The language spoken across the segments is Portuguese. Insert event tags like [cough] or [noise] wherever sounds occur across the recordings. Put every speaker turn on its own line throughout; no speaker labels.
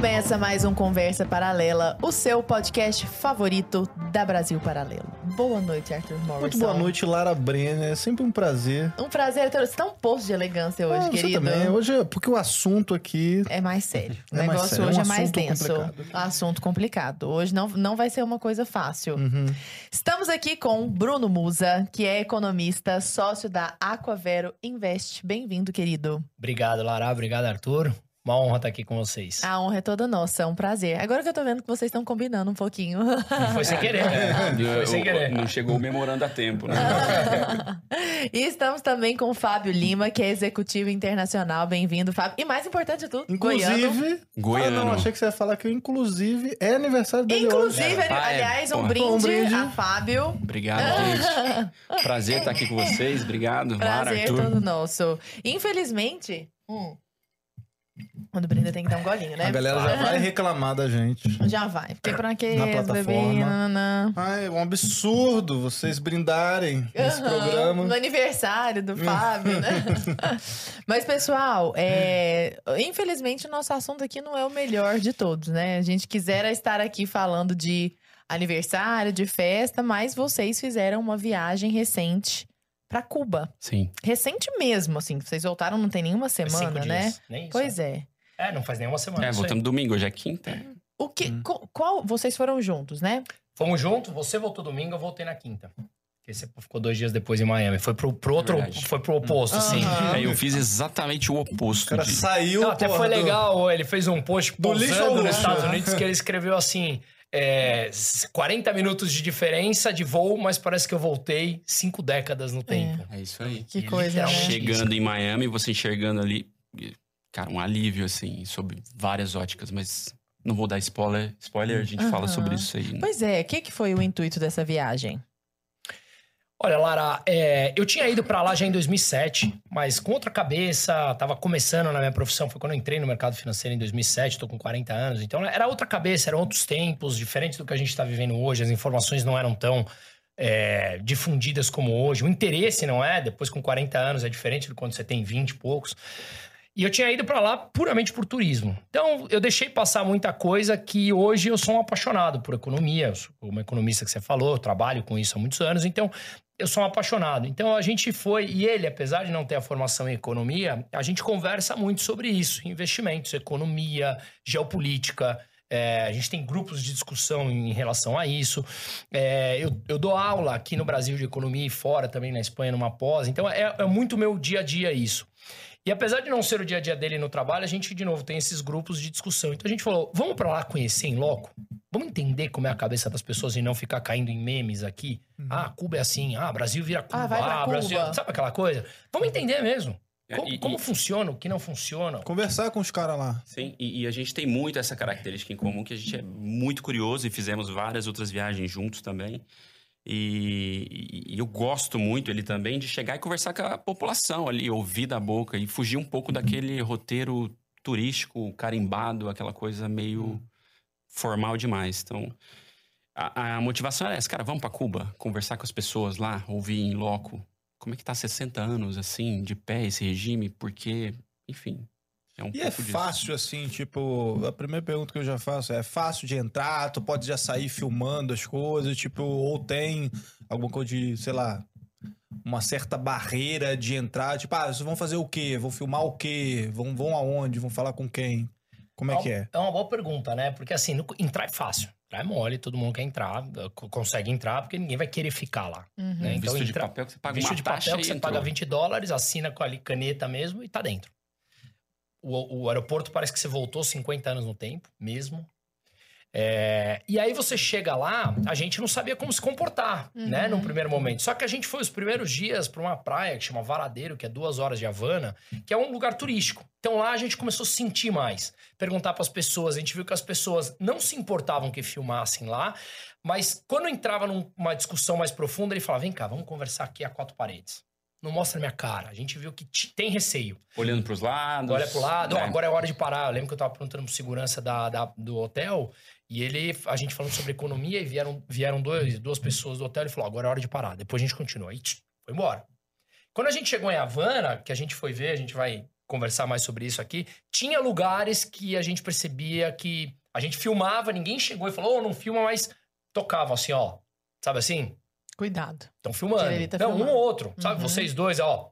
Começa mais um Conversa Paralela, o seu podcast favorito da Brasil Paralelo. Boa noite, Arthur Morrison.
Muito boa noite, Lara Brenner. É sempre um prazer.
Um prazer, Arthur. Você tá um posto de elegância hoje,
Ah, você
querido.
também. Hoje, é- porque o assunto aqui
É mais sério. O
É mais
negócio
sério, é um
hoje é mais
assunto
denso.
complicado.
Assunto complicado. Hoje não, não vai ser uma coisa fácil.
Uhum.
Estamos aqui com Bruno Musa, que é economista, sócio da Aquavero Invest. Bem-vindo, querido.
Obrigado, Lara. Obrigado, Arthur. Uma honra estar aqui com vocês.
A honra é toda nossa, é um prazer. Agora que eu tô vendo que vocês estão combinando um pouquinho.
Foi sem querer. né? Foi sem querer.
Não chegou o memorando a tempo, né? [laughs]
e estamos também com o Fábio Lima, que é executivo internacional. Bem-vindo, Fábio. E mais importante de tudo, goiano.
Inclusive.
Goiano.
Ah, não, achei que você ia falar que eu, inclusive, é aniversário dele
Inclusive,
hoje.
Ah, é.
aliás, um brinde,
Um brinde.
a Fábio.
Obrigado, gente. Prazer estar aqui com vocês. Obrigado,
Prazer
Arthur.
todo nosso. Infelizmente. Hum, quando brinda tem que dar um golinho, né?
A galera já vai reclamar da gente.
Já vai. Porque pra que
Na plataforma. Ai, é um absurdo vocês brindarem nesse programa.
No aniversário do Fábio, né? [laughs] Mas, pessoal, é, infelizmente o nosso assunto aqui não é o melhor de todos, né? A gente quisera estar aqui falando de aniversário, de festa, mas vocês fizeram uma viagem recente pra Cuba.
Sim.
Recente mesmo, assim. Vocês voltaram não tem nenhuma semana,
cinco
né?
dias. Nem isso.
Pois é.
É, não faz nenhuma semana.
É,
isso aí.
voltamos domingo, hoje é quinta.
O que,
Hum.
qual, vocês foram juntos, né?
Fomos juntos, você voltou domingo, eu voltei na quinta. Porque você ficou dois dias depois em Miami. Foi pro, pro outro,
Verdade.
foi pro oposto, assim.
Aham.
Aí eu fiz exatamente o
O
oposto.
cara
de-
saiu.
Não, até
porra,
foi
do-
legal, ele fez um post
Do lixo
nos Estados? Unidos que ele escreveu assim... é, 40 minutos de diferença de voo, mas parece que eu voltei cinco décadas no tempo.
É isso aí.
Que
E
coisa, né?
Chegando em Miami, você enxergando ali, cara, um alívio, assim, sobre várias óticas, mas não vou dar spoiler. Spoiler, a gente
Aham.
fala sobre isso aí. né?
Pois é, o que, que foi o intuito dessa viagem?
Olha, Lara, é, eu tinha ido pra lá já em 2007, mas com outra cabeça, tava começando na minha profissão, foi quando eu entrei no mercado financeiro em 2007, tô com 40 anos, então era outra cabeça, eram outros tempos, diferentes do que a gente tá vivendo hoje, as informações não eram tão é, difundidas como hoje, o interesse não é, depois com 40 anos é diferente do quando você tem 20 e poucos. E eu tinha ido pra lá puramente por turismo. Então, eu deixei passar muita coisa que hoje eu sou um apaixonado por economia. Eu sou uma economista que você falou, eu trabalho com isso há muitos anos. Então, eu sou um apaixonado. Então, a gente foi... E ele, apesar de não ter a formação em economia, a gente conversa muito sobre isso. Investimentos, economia, geopolítica... É, a gente tem grupos de discussão em relação a isso. É, eu, eu dou aula aqui no Brasil de economia e fora também na Espanha, numa pós. Então, é, é muito meu dia a dia isso. E apesar de não ser o dia a dia dele no trabalho, a gente, de novo, tem esses grupos de discussão. Então a gente falou: vamos pra lá conhecer em loco? Vamos entender como é a cabeça das pessoas e não ficar caindo em memes aqui? Ah, Cuba é assim. Ah, Brasil vira Cuba.
Ah, vai pra Cuba.
Brasil. Sabe aquela coisa? Vamos entender mesmo.
É,
Como,
e-
como
e-
funciona, o que não funciona.
Conversar com os caras lá.
Sim, e, e a gente tem muito essa característica em comum, que a gente é muito curioso e fizemos várias outras viagens juntos também. E, e- eu gosto muito, ele também, de chegar e conversar com a população ali, ouvir da boca e fugir um pouco daquele roteiro turístico, carimbado, aquela coisa meio formal demais. Então, a, a motivação era essa, cara, vamos pra Cuba, conversar com as pessoas lá, ouvir em loco. Como é que tá 60 anos, assim, de pé esse regime? Porque, enfim, é um
E é
pouco disso.
fácil, assim, tipo, a primeira pergunta que eu já faço é: é fácil de entrar? Tu pode já sair filmando as coisas, tipo, ou tem alguma coisa de, sei lá, uma certa barreira de entrar? Tipo, ah, vocês vão fazer o quê? Vão filmar o quê? Vão, vão aonde? Vão falar com quem? Como é que é?
É uma boa pergunta, né? Porque assim, no- entrar é fácil. Entrar é mole, todo mundo quer entrar, co- consegue entrar, porque ninguém vai querer ficar lá.
Uhum.
Né?
Um visto de
entra-
papel que você paga
Visto
uma
de
taxa
papel que você
entrou.
paga 20 dólares, assina com ali caneta mesmo e tá dentro. O, o aeroporto parece que você voltou 50 anos no tempo, mesmo. É, e aí você chega lá, a gente não sabia como se comportar, né, num primeiro momento. Só que a gente foi os primeiros dias para uma praia que chama Varadeiro, que é duas horas de Havana, que é um lugar turístico. Então lá a gente começou a sentir mais, perguntar para as pessoas. A gente viu que as pessoas não se importavam que filmassem lá, mas quando entrava numa discussão mais profunda, ele falava: vem cá, vamos conversar aqui a quatro paredes. Não mostra minha cara. A gente viu que te- tem receio.
Olhando pros lados.
Olha pro lado,
né?
ó, agora é hora de parar. Eu lembro que eu tava perguntando pro segurança da, da- do hotel e ele, a gente falando sobre economia e vieram, vieram dois, duas pessoas do hotel e falou: agora é hora de parar. Depois a gente continua. Aí tch, foi embora. Quando a gente chegou em Havana, que a gente foi ver, a gente vai conversar mais sobre isso aqui. Tinha lugares que a gente percebia que a gente filmava, ninguém chegou e falou, oh, não filma, mas tocava assim, ó. Sabe assim?
Cuidado.
Estão filmando.
Tá
não,
filmando.
um ou outro. Sabe?
Uhum.
Vocês dois, ó.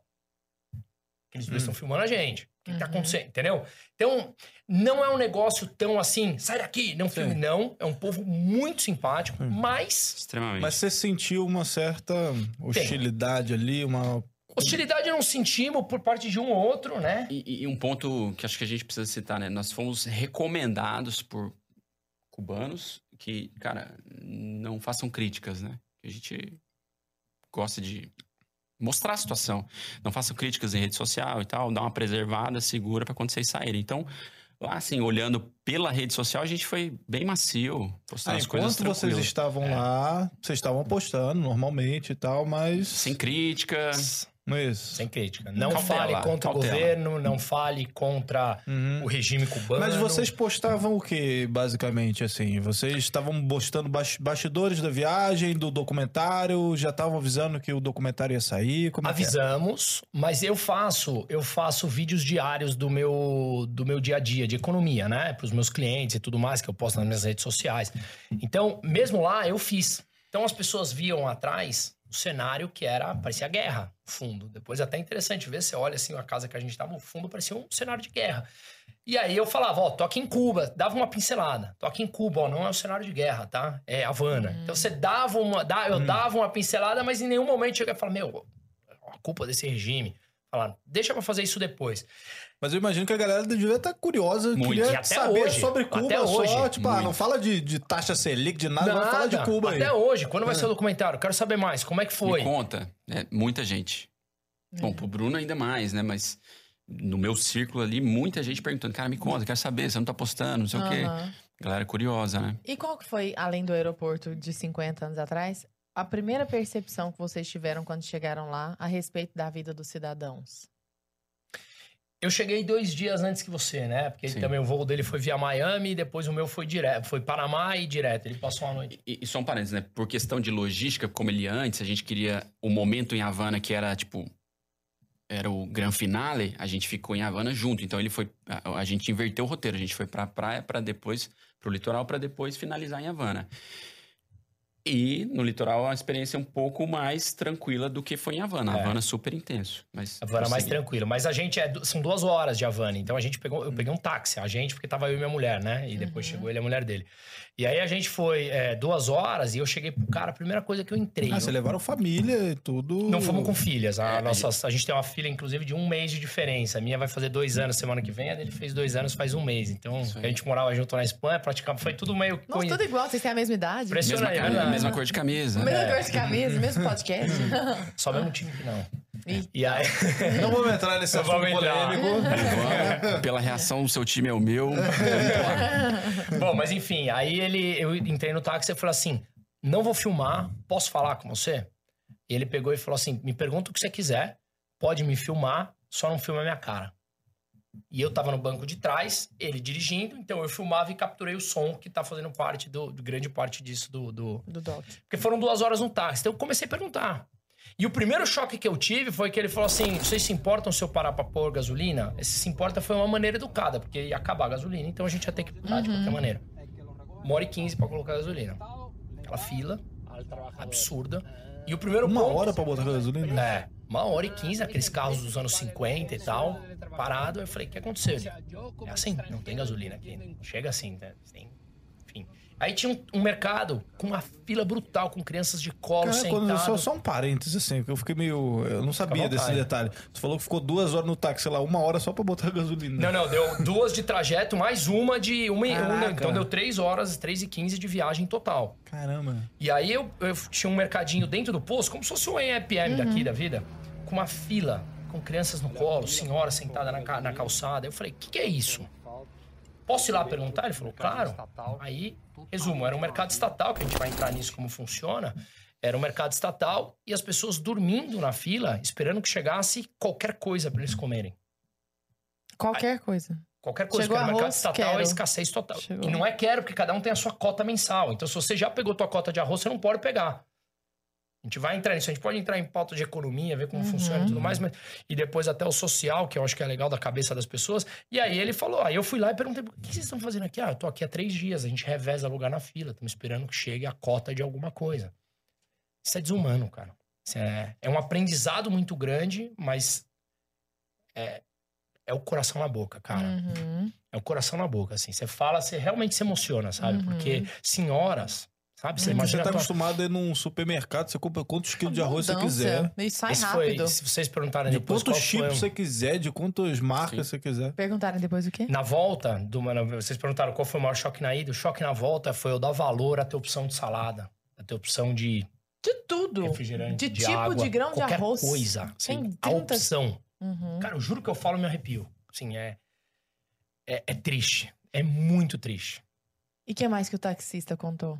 Aqueles dois estão filmando a gente. O que, tá
Uhum.
acontecendo? Entendeu? Então, não é um negócio tão assim, sai daqui, não filme.
Sim.
Não. É um povo muito simpático, mas
Extremamente.
Mas você sentiu uma certa hostilidade ali, uma.
hostilidade não sentimos por parte de um ou outro, né?
E, e um ponto que acho que a gente precisa citar, né? Nós fomos recomendados por cubanos que, cara, não façam críticas, né? A gente gosta de mostrar a situação. Não façam críticas em rede social e tal, dá uma preservada, segura para quando vocês saírem. Então, lá assim, olhando pela rede social, a gente foi bem macio, postando
Ah,
as coisas
enquanto vocês estavam
É.
lá, vocês estavam postando normalmente e tal, mas.
Sem críticas.
É isso.
Sem crítica. Não
Cautela,
fale contra
cautela.
o governo, não fale contra
Uhum.
o regime cubano.
Mas vocês postavam o que, basicamente, assim? Vocês estavam postando bas- bastidores da viagem, do documentário, já estavam avisando que o documentário ia sair? Como é era?
Avisamos, mas eu faço, eu faço vídeos diários do meu do meu dia a dia de economia, né, para os meus clientes e tudo mais que eu posto nas minhas redes sociais. Então, mesmo lá eu fiz. Então as pessoas viam atrás o cenário que era parecia guerra, fundo. Depois é até interessante ver, você olha assim a casa que a gente tava, o fundo parecia um cenário de guerra. E aí eu falava, ó, tô aqui em Cuba, dava uma pincelada. Tô aqui em Cuba, ó, não é um cenário de guerra, tá? É Havana. Então você dava uma, eu dava uma pincelada, mas em nenhum momento chega e fala, meu, a culpa desse regime. Falar, deixa pra fazer isso depois.
Mas eu imagino que a galera devia estar curiosa,
Muito.
queria
até
saber
hoje.
sobre Cuba
Até
só.
hoje.
Tipo, ah, não fala de, de taxa Selic, de nada, vamos falar de Cuba
Até
aí.
hoje. Quando vai ser o documentário? Quero saber mais. Como é que foi?
Me conta. É, muita gente.
É.
Bom, pro Bruno ainda mais, né? Mas no meu círculo ali, muita gente perguntando, cara, me conta, quero saber, você não tá postando, não sei o quê. Galera curiosa, né?
E qual que foi, além do aeroporto de 50 anos atrás, a primeira percepção que vocês tiveram quando chegaram lá a respeito da vida dos cidadãos?
Eu cheguei dois dias antes que você, né? Porque também o voo dele foi via Miami e depois o meu foi direto. Foi Panamá e direto. Ele passou uma noite.
E, e só um parênteses, né? Por questão de logística, como ele ia antes, a gente queria o momento em Havana, que era tipo. Era o gran finale, a gente ficou em Havana junto. Então ele foi. A, a gente inverteu o roteiro. A gente foi pra praia pra depois. pro litoral pra depois finalizar em Havana. E no litoral a experiência é um pouco mais tranquila do que foi em Havana.
É.
Havana super intenso. Mas
Havana mais
prosseguindo.
tranquilo. Mas a gente é. São duas horas de Havana. Então a gente pegou. Eu peguei um táxi, a gente, porque tava eu e minha mulher, né? E depois
Uhum.
chegou ele e a mulher dele. E aí a gente foi é, duas horas e eu cheguei pro cara, a primeira coisa que eu entrei.
Ah,
eu-
vocês levaram família e tudo.
Não fomos com filhas. A,
É,
nossa, a gente tem uma filha, inclusive, de um mês de diferença. A minha vai fazer dois anos semana que vem, a dele fez dois anos faz um mês. Então, a gente morava junto na Espanha, praticamente foi tudo meio.
Nossa, tudo igual, vocês têm a mesma idade?
Impressionante.
Mesma,
é verdade.
Mesma cor de camisa.
Mesma
É.
cor de camisa, [laughs] mesmo podcast.
Só mesmo time que não. E aí. [laughs]
Não vamos entrar nesse assunto polêmico.
Pela reação, o seu time é o meu. [laughs]
Bom, mas enfim, aí ele, eu entrei no táxi e falei assim: não vou filmar, posso falar com você? E ele pegou e falou assim: me pergunta o que você quiser, pode me filmar, só não filma a minha cara. E eu tava no banco de trás, ele dirigindo, então eu filmava e capturei o som que tá fazendo parte do, do- grande parte disso do, do-
Do Doc.
Porque foram duas horas no táxi. Então eu comecei a perguntar. E o primeiro choque que eu tive foi que ele falou assim: vocês se importam se eu parar pra pôr gasolina? Esse se importa foi uma maneira educada, porque ia acabar a gasolina, então a gente ia ter que parar de qualquer maneira. Uma hora e quinze pra colocar gasolina. Aquela fila absurda. E o primeiro
Uma
ponto-
hora pra botar gasolina?
É, uma hora e quinze, aqueles carros dos anos 50 e tal, parado. Eu falei, o que aconteceu? Ele, é assim, não tem gasolina aqui. Chega assim, né? Tem. Aí tinha um, um mercado com uma fila brutal, com crianças de colo
Cara, quando, só, só um parênteses, assim, que eu fiquei meio. Eu não sabia desse detalhe. Você falou que ficou duas horas no táxi, sei lá, uma hora só pra botar [laughs] gasolina.
Não, não, deu duas de trajeto, mais uma de uma, e- uma. Então deu três horas, três e quinze de viagem total.
Caramba.
E aí eu, eu tinha um mercadinho dentro do posto, como se fosse um EPM daqui da vida, com uma fila, com crianças no colo, senhora sentada na, na calçada. Eu falei, o que, que é isso? Posso ir lá perguntar? Ele falou, claro. Aí, resumo, era um mercado estatal, que a gente vai entrar nisso como funciona. Era um mercado estatal e as pessoas dormindo na fila, esperando que chegasse qualquer coisa para eles comerem.
Qualquer coisa.
Qualquer coisa,
Chegou
porque no mercado
arroz,
estatal
quero.
é escassez total.
Chegou.
E não é quero, porque cada um tem a sua cota mensal. Então, se você já pegou tua cota de arroz, você não pode pegar. Gente vai entrar nisso, a gente pode entrar em pauta de economia, ver como
Uhum.
funciona e tudo mais, mas, e depois até o social, que eu acho que é legal da cabeça das pessoas. E aí ele falou, aí eu fui lá e perguntei, o que vocês estão fazendo aqui? Ah, eu tô aqui há três dias, a gente reveza lugar na fila, estamos esperando que chegue a cota de alguma coisa. Isso é desumano, cara. É, é um aprendizado muito grande, mas é, é o coração na boca, cara.
Uhum.
É o coração na boca, assim. Você fala, você realmente se emociona, sabe?
Uhum.
Porque senhoras, sabe? Você
Porque você tá
a tua-
acostumado a ir num supermercado, você compra quantos quilos de arroz você quiser.
E sai
Esse
rápido.
foi, se vocês perguntarem
De
depois
quantos
qual foi...
chips você quiser, de quantas marcas
Sim.
você quiser.
Perguntaram depois o quê?
Na volta, do, vocês perguntaram qual foi o maior choque na ida. O choque na volta foi eu dar valor a ter opção de salada, a ter opção de
De tudo.
refrigerante,
De tipo
água,
de grão de
qualquer
arroz.
coisa.
Tem
assim, a
30
opção.
Uhum.
Cara, eu juro que eu falo e me arrepio. Assim, é, é, é triste. É muito triste.
E o que mais que o taxista contou?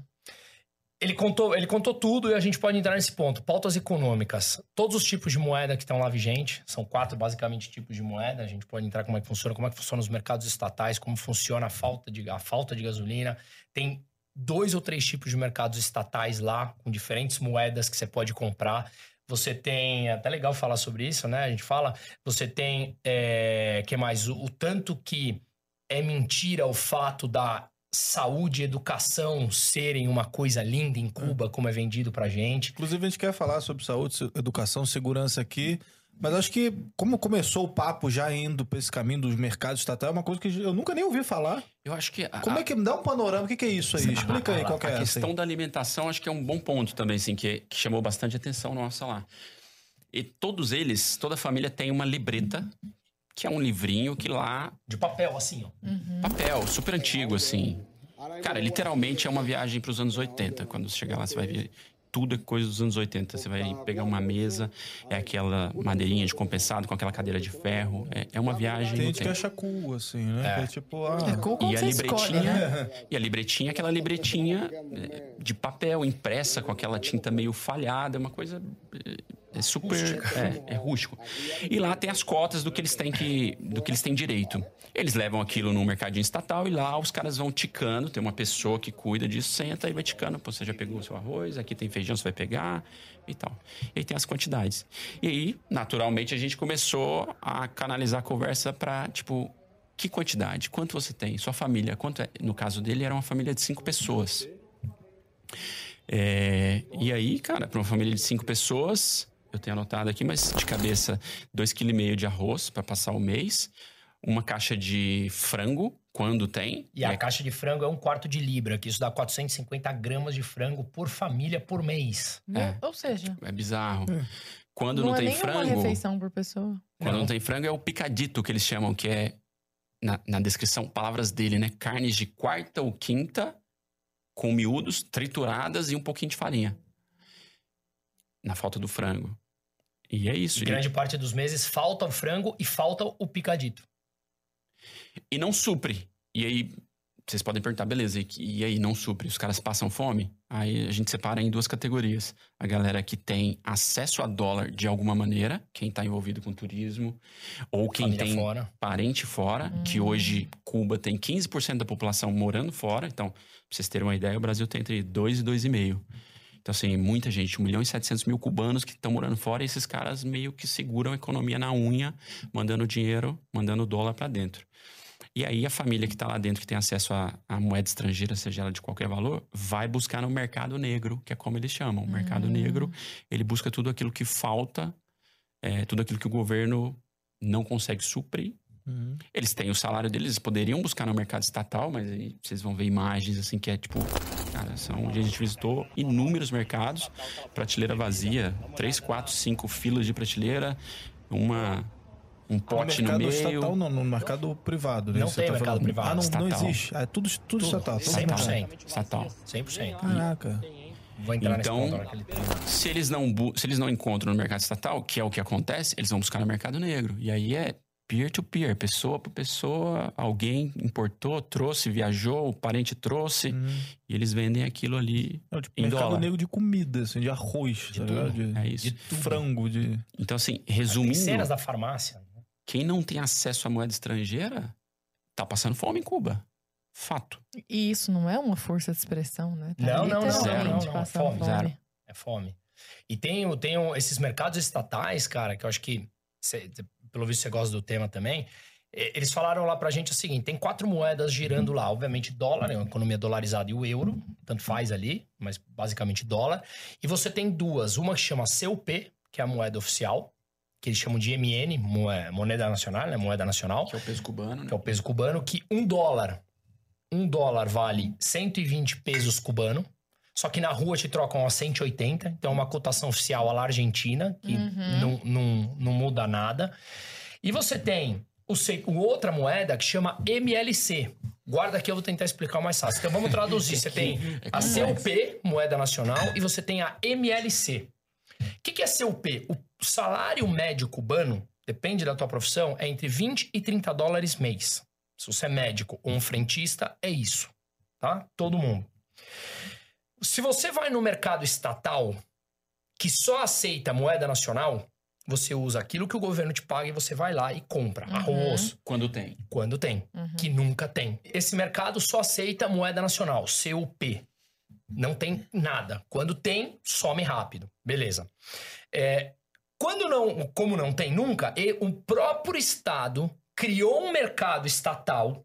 Ele contou, ele contou tudo e a gente pode entrar nesse ponto. Pautas econômicas. Todos os tipos de moeda que estão lá vigentes. São quatro, basicamente, tipos de moeda. A gente pode entrar como é que funciona, como é que funciona os mercados estatais, como funciona a falta de, a falta de gasolina. Tem dois ou três tipos de mercados estatais lá, com diferentes moedas que você pode comprar. Você tem, é até legal falar sobre isso, né? A gente fala, você tem, é, que mais? O, o tanto que é mentira o fato da saúde e educação serem uma coisa linda em Cuba, como é vendido pra gente.
Inclusive, a gente quer falar sobre saúde, educação, segurança aqui. Mas acho que, como começou o papo já indo pra esse caminho dos mercados estatais, é uma coisa que eu nunca nem ouvi falar.
Eu acho que. a-
Como é que dá um panorama? O que, que é isso aí? Explica aí
a-
qual que é
a questão da alimentação acho que é um bom ponto também, assim, que, que chamou bastante atenção nossa lá. E todos eles, toda a família tem uma libreta, que é um livrinho que lá,
De papel, assim, ó.
papel, super antigo, assim. Cara, literalmente é uma viagem para os anos 80. Quando você chegar lá, você vai ver tudo é coisa dos anos 80. Você vai pegar uma mesa, é aquela madeirinha de compensado com aquela cadeira de ferro. É, é uma viagem
Tem gente que acha cool, assim, né? Que é tipo, ah,
É cool
E a
você escolhe,
libretinha,
né? [laughs]
e a libretinha, é aquela libretinha é, de papel impressa com aquela tinta meio falhada, é uma coisa é, super é, é rústico. E lá tem as cotas do que eles têm que do que eles têm direito. Eles levam aquilo no mercadinho estatal e lá os caras vão ticando, tem uma pessoa que cuida disso, senta e vai ticando, Pô, você já pegou o seu arroz, aqui tem feijão, você vai pegar e tal. E aí tem as quantidades. E aí, naturalmente, a gente começou a canalizar a conversa para tipo que quantidade? Quanto você tem? Sua família? Quanto é? No caso dele, era uma família de cinco pessoas. É, e aí, cara, para uma família de cinco pessoas, eu tenho anotado aqui, mas de cabeça, dois kg meio de arroz para passar o mês, uma caixa de frango, quando tem.
E a
É,
caixa de frango é um quarto de libra, que isso dá 450 gramas de frango por família por mês.
É.
Ou seja,
é bizarro. Quando não,
não, é
tem
nem uma
frango,
refeição por pessoa.
quando não.
Não.
tem frango é o picadito que eles chamam, que é na, na descrição, palavras dele, né? Carnes de quarta ou quinta, com miúdos, trituradas e um pouquinho de farinha. Na falta do frango. E é isso.
E
E,
grande parte dos meses falta o frango e falta o picadito.
e não supre. E aí, vocês podem perguntar, beleza, e, e aí não supre? Os caras passam fome? Aí a gente separa em duas categorias. A galera que tem acesso a dólar de alguma maneira, quem tá envolvido com turismo, ou quem
família
tem
fora.
parente fora, que hoje Cuba tem 15% da população morando fora. Então, pra vocês terem uma ideia, o Brasil tem entre 2 e 2,5. Então, assim, muita gente, 1 milhão e 700 mil cubanos que estão morando fora, e esses caras meio que seguram a economia na unha, mandando dinheiro, mandando dólar para dentro. E aí a família que está lá dentro, que tem acesso à, à moeda estrangeira, seja ela de qualquer valor, vai buscar no mercado negro, que é como eles chamam. O mercado negro, ele busca tudo aquilo que falta, é, tudo aquilo que o governo não consegue suprir.
Uhum.
Eles têm o salário deles, eles poderiam buscar no mercado estatal, mas aí vocês vão ver imagens assim que é tipo, cara, são onde a gente visitou inúmeros mercados, prateleira vazia, três, quatro, cinco filas de prateleira, uma um pote no,
mercado
meio.
estatal não, no mercado privado, né?
Não
Você
tem mercado
falando.
privado.
Ah, não, não existe. Ah, é tudo, tudo, estatal. tudo
Estatal.
estatal.
100%.
Estatal.
100%.
Caraca.
Vou entrar
Então-
nesse ponto agora que ele tem.
Se eles não se eles não encontram no mercado estatal, que é o que acontece, eles vão buscar no mercado negro. E aí é peer to peer, pessoa por pessoa, alguém importou, trouxe, viajou, o parente trouxe,
Uhum.
e eles vendem aquilo ali
É, tipo,
Em
mercado
dólar.
negro de comida, assim, de arroz,
De
tá
tudo.
De,
É isso.
de frango, de...
Então, assim,
Tem
resumindo,
cenas da farmácia.
quem não tem acesso à moeda estrangeira tá passando fome em Cuba. Fato.
E isso não é uma força de expressão, né?
Não, não, não,
não, não,
não,
passando
fome,
zero.
É fome. E tem, o- tem esses mercados estatais, cara, que eu acho que, cê- pelo visto você gosta do tema também. Eles falaram lá pra gente o seguinte: tem quatro moedas girando lá. Obviamente, dólar, é uma economia dolarizada, e o euro, tanto faz ali, mas basicamente dólar. E você tem duas: uma que chama CUP, que é a moeda oficial, que eles chamam de MN, moe- moneda nacional, né? Moeda nacional
Que é o peso cubano, né?
que é o peso cubano, que um dólar, um dólar vale 120 pesos cubano. Só que na rua te trocam a 180, então é uma cotação oficial à la Argentina, que
Uhum.
não, não, não muda nada. E você tem o, se- o outra moeda que chama MLC. Guarda aqui, eu vou tentar explicar o mais fácil. Então vamos traduzir. [laughs] Você tem a CUP, moeda nacional, e você tem a MLC. O que, que é CUP? O salário médio cubano, depende da tua profissão, é entre 20 e 30 dólares mês. Se você é médico ou um frentista, é isso. Tá? Todo mundo. Se você vai no mercado estatal que só aceita moeda nacional, você usa aquilo que o governo te paga e você vai lá e compra.
Uhum.
Arroz,
Quando tem.
quando tem.
Uhum.
Que nunca tem. Esse mercado só aceita moeda nacional, CUP. Não tem nada. Quando tem, some rápido. Beleza. É, quando não, como não tem nunca, e o próprio Estado criou um mercado estatal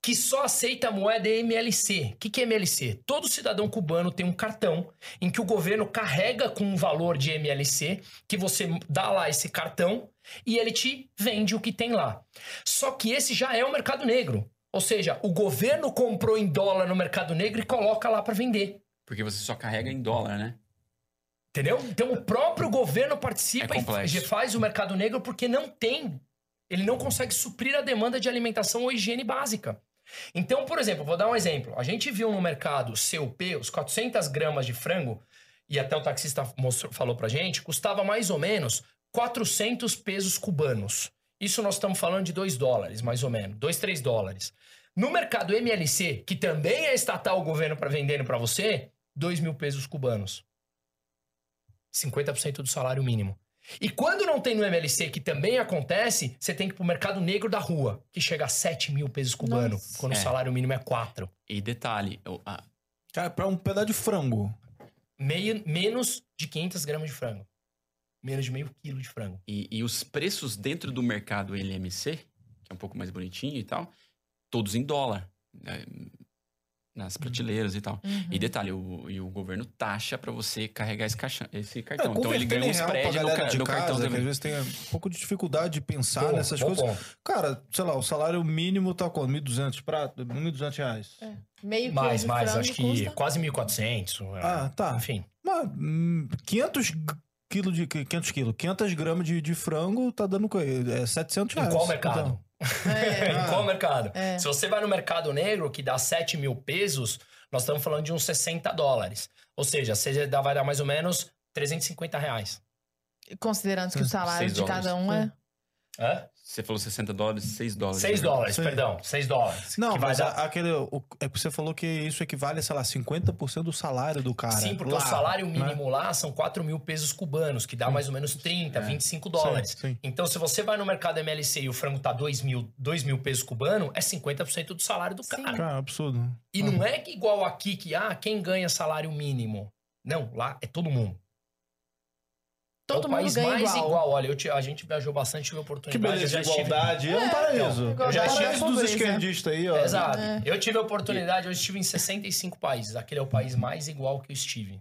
que só aceita moeda MLC. O que, que é MLC? Todo cidadão cubano tem um cartão em que o governo carrega com um valor de MLC, que você dá lá esse cartão e ele te vende o que tem lá. Só que esse já é o mercado negro. Ou seja, o governo comprou em dólar no mercado negro e coloca lá para vender.
Porque você só carrega em dólar, né?
Entendeu? Então o próprio governo participa
É
e faz o mercado negro porque não tem. Ele não consegue suprir a demanda de alimentação ou higiene básica. Então, por exemplo, vou dar um exemplo. A gente viu no mercado CUP, os 400 gramas de frango, e até o taxista mostrou, falou pra gente, custava mais ou menos 400 pesos cubanos. Isso nós estamos falando de 2 dólares, mais ou menos. 2, 3 dólares. No mercado MLC, que também é estatal o governo para vendendo para você, 2 mil pesos cubanos. 50% do salário mínimo. E quando não tem no MLC, que também acontece, você tem que ir pro mercado negro da rua, que chega a 7 mil pesos cubanos,
Nossa.
quando
É.
o salário mínimo é 4.
E detalhe, o- a-
Cara, pra um pedaço de frango.
Meio, menos de 500 gramas de frango. Menos de meio quilo de frango.
e, e os preços dentro do mercado LMC, que é um pouco mais bonitinho e tal, todos em dólar. Nas prateleiras e tal.
Uhum.
E detalhe, o, e o governo taxa pra você carregar esse, caixa, esse
É,
cartão. então ele ganha
em
um
pra
spread no, ca-
de
no
casa,
cartão
que às
também.
vezes tem um pouco de dificuldade de pensar
Bom,
nessas
bom
coisas.
ponto.
Cara, sei lá, o salário mínimo tá com 1.200 prato, 1.200 reais.
É. Meio
Mais, mais, acho que
custa-
quase 1.400. é.
Ah, tá.
Enfim.
Mas, hum, 500 g- quilo de 500 quilos, 500 gramas de, de frango tá dando é 700
Em
reais.
qual mercado?
É.
em qual mercado?
É.
Se você vai no mercado negro, que dá 7 mil pesos, nós estamos falando de uns 60 dólares. Ou seja, você dá- vai dar mais ou menos 350 reais.
Considerando que o salário de cada um
dólares.
é.
Você falou 60 dólares, 6 dólares.
6
né?
dólares,
Sim.
perdão. 6 dólares.
Não, mas
dar...
aquele. o- é que você falou que isso equivale a, sei lá, 50% do salário do cara.
Sim, porque
lá,
o salário
né?
mínimo lá são 4 mil pesos cubanos, que dá mais ou menos 30, 25 dólares.
Sim, sim.
Então, se você vai no mercado MLC e o frango tá 2 mil, 2 mil pesos cubanos, é 50% do salário do
Sim.
cara.
Cara, absurdo.
E não é que igual aqui, que ah, quem ganha salário mínimo. Não, lá é todo mundo.
Todo
é o
mundo
país
ganha
mais
igual.
Olha, eu te- a gente viajou bastante, tive
Que
oportunidade.
beleza
eu
de
já estive-
igualdade. É, um paraíso.
igualdade
Eu já
é um
estive-
dos
pobreza.
esquerdistas aí, ó.
Exato.
É.
Eu tive a oportunidade, eu estive em 65 países. Aquele é o país mais igual que eu estive.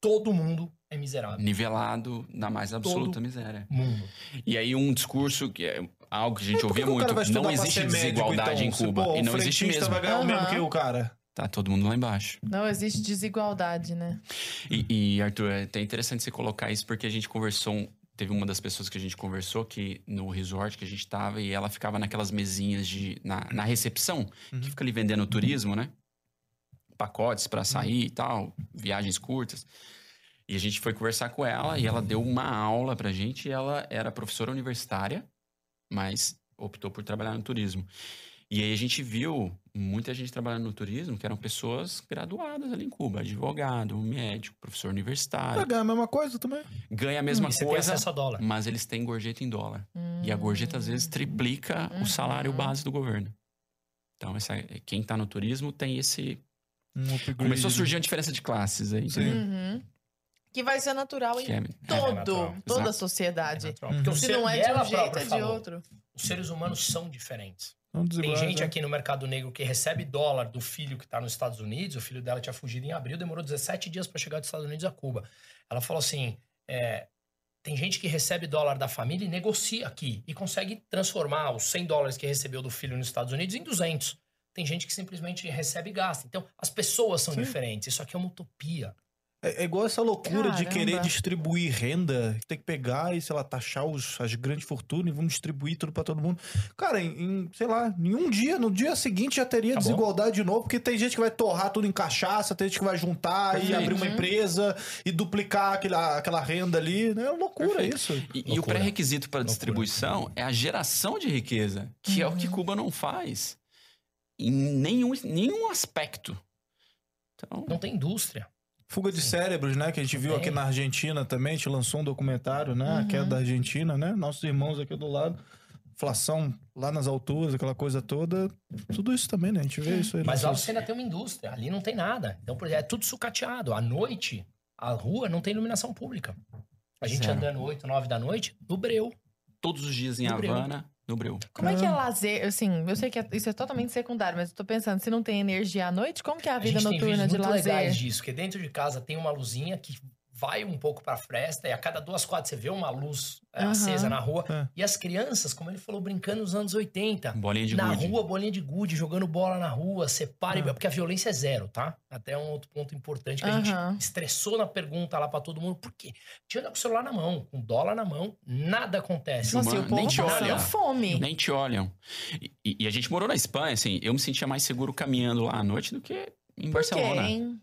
Todo mundo é miserável.
Nivelado na mais absoluta miséria.
Mundo.
E aí um discurso que é algo que a gente
que
ouvia
que
muito, não existe
médico,
desigualdade
então?
em
Se,
Cuba.
pô,
e não existe mesmo.
vai ganhar o mesmo que o cara.
Tá todo mundo lá embaixo.
Não existe desigualdade, né?
E, e, Arthur, é até interessante você colocar isso, porque a gente conversou. um- Teve uma das pessoas que a gente conversou que no resort que a gente tava e ela ficava naquelas mesinhas de. na, na recepção, que fica ali vendendo turismo, né? Pacotes pra sair e tal, viagens curtas. E a gente foi conversar com ela e ela deu uma aula pra gente. E ela era professora universitária, mas optou por trabalhar no turismo. E aí a gente viu muita gente trabalhando no turismo que eram pessoas graduadas ali em Cuba, advogado, médico, professor universitário.
Vai ganhar a mesma coisa também.
Ganha a mesma
você tem
coisa,
a dólar.
mas eles têm gorjeta em dólar. E a gorjeta às vezes triplica o salário base do governo. Então, essa, quem tá no turismo tem esse.
Um.
Começou a surgir uma diferença de classes aí.
Sim.
Uhum. Que vai ser natural
Que
em
é-
todo,
natural.
toda a sociedade.
Natural. Porque o
Se
ser-
não é de um jeito, é de
falou,
outro.
Os seres humanos são diferentes. Tem gente
né?
aqui no mercado negro que recebe dólar do filho que tá nos Estados Unidos. O filho dela tinha fugido em abril, demorou 17 dias para chegar dos Estados Unidos a Cuba. Ela falou assim: é, tem gente que recebe dólar da família e negocia aqui e consegue transformar os 100 dólares que recebeu do filho nos Estados Unidos em 200. Tem gente que simplesmente recebe e gasta. Então, as pessoas são
Sim.
diferentes. Isso aqui é uma utopia.
É, é igual essa loucura de
Caramba.
querer distribuir renda, tem que pegar e, sei lá, taxar os, as grandes fortunas e vamos distribuir tudo pra todo mundo. Cara, em, em, sei lá, em um dia, no dia seguinte já teria
Acabou.
desigualdade de novo, porque tem gente que vai torrar tudo em cachaça, tem gente que vai juntar e
Perfeito.
abrir uma empresa e duplicar aquela, aquela renda ali. né? É loucura
Perfeito.
isso.
E, e o
Loucura.
pré-requisito para
Loucura.
distribuição é a geração de riqueza, que é o que Cuba não faz. Em nenhum, nenhum aspecto. Então,
Não tem indústria.
Fuga de cérebros, né? Que a gente viu aqui na Argentina também, a gente lançou um documentário, né? A
Uhum.
queda da Argentina, né? Nossos irmãos aqui do lado. Inflação lá nas alturas, aquela coisa toda. Tudo isso também, né? A gente vê isso aí.
Mas lá você ainda tem uma indústria. Ali não tem nada. Então, por exemplo, é tudo sucateado. À noite, a rua não tem iluminação pública. A gente
Zero.
andando 8, 9 da noite, no breu.
todos os dias em
No Breu.
No Breu.
Como é que é
Caramba.
lazer? Assim, eu sei que é- isso é totalmente secundário, mas eu tô pensando, se não tem energia à noite, como que é a
A
vida
gente tem
noturna
vídeos
de
muito legais
lazer?
disso, porque dentro de casa tem uma luzinha que vai um pouco pra fresta e a cada duas quadras você vê uma luz
Aham.
acesa na rua.
É.
E as crianças, como ele falou, brincando nos anos 80.
Bolinha de
na
gude.
rua, bolinha de gude, jogando bola na rua, separa. e-
Ah.
Porque a violência é zero, tá? Até um outro ponto importante que a
Aham.
gente estressou na pergunta lá pra todo mundo. Por quê? Tinha com o celular na mão, com dólar na mão, nada acontece.
Nossa, o povo
nem te
passando
olha.
fome.
Nem te olham. E, e- a gente morou na Espanha, assim, eu me sentia mais seguro caminhando lá à noite do que em
Por quê,
Barcelona.
hein?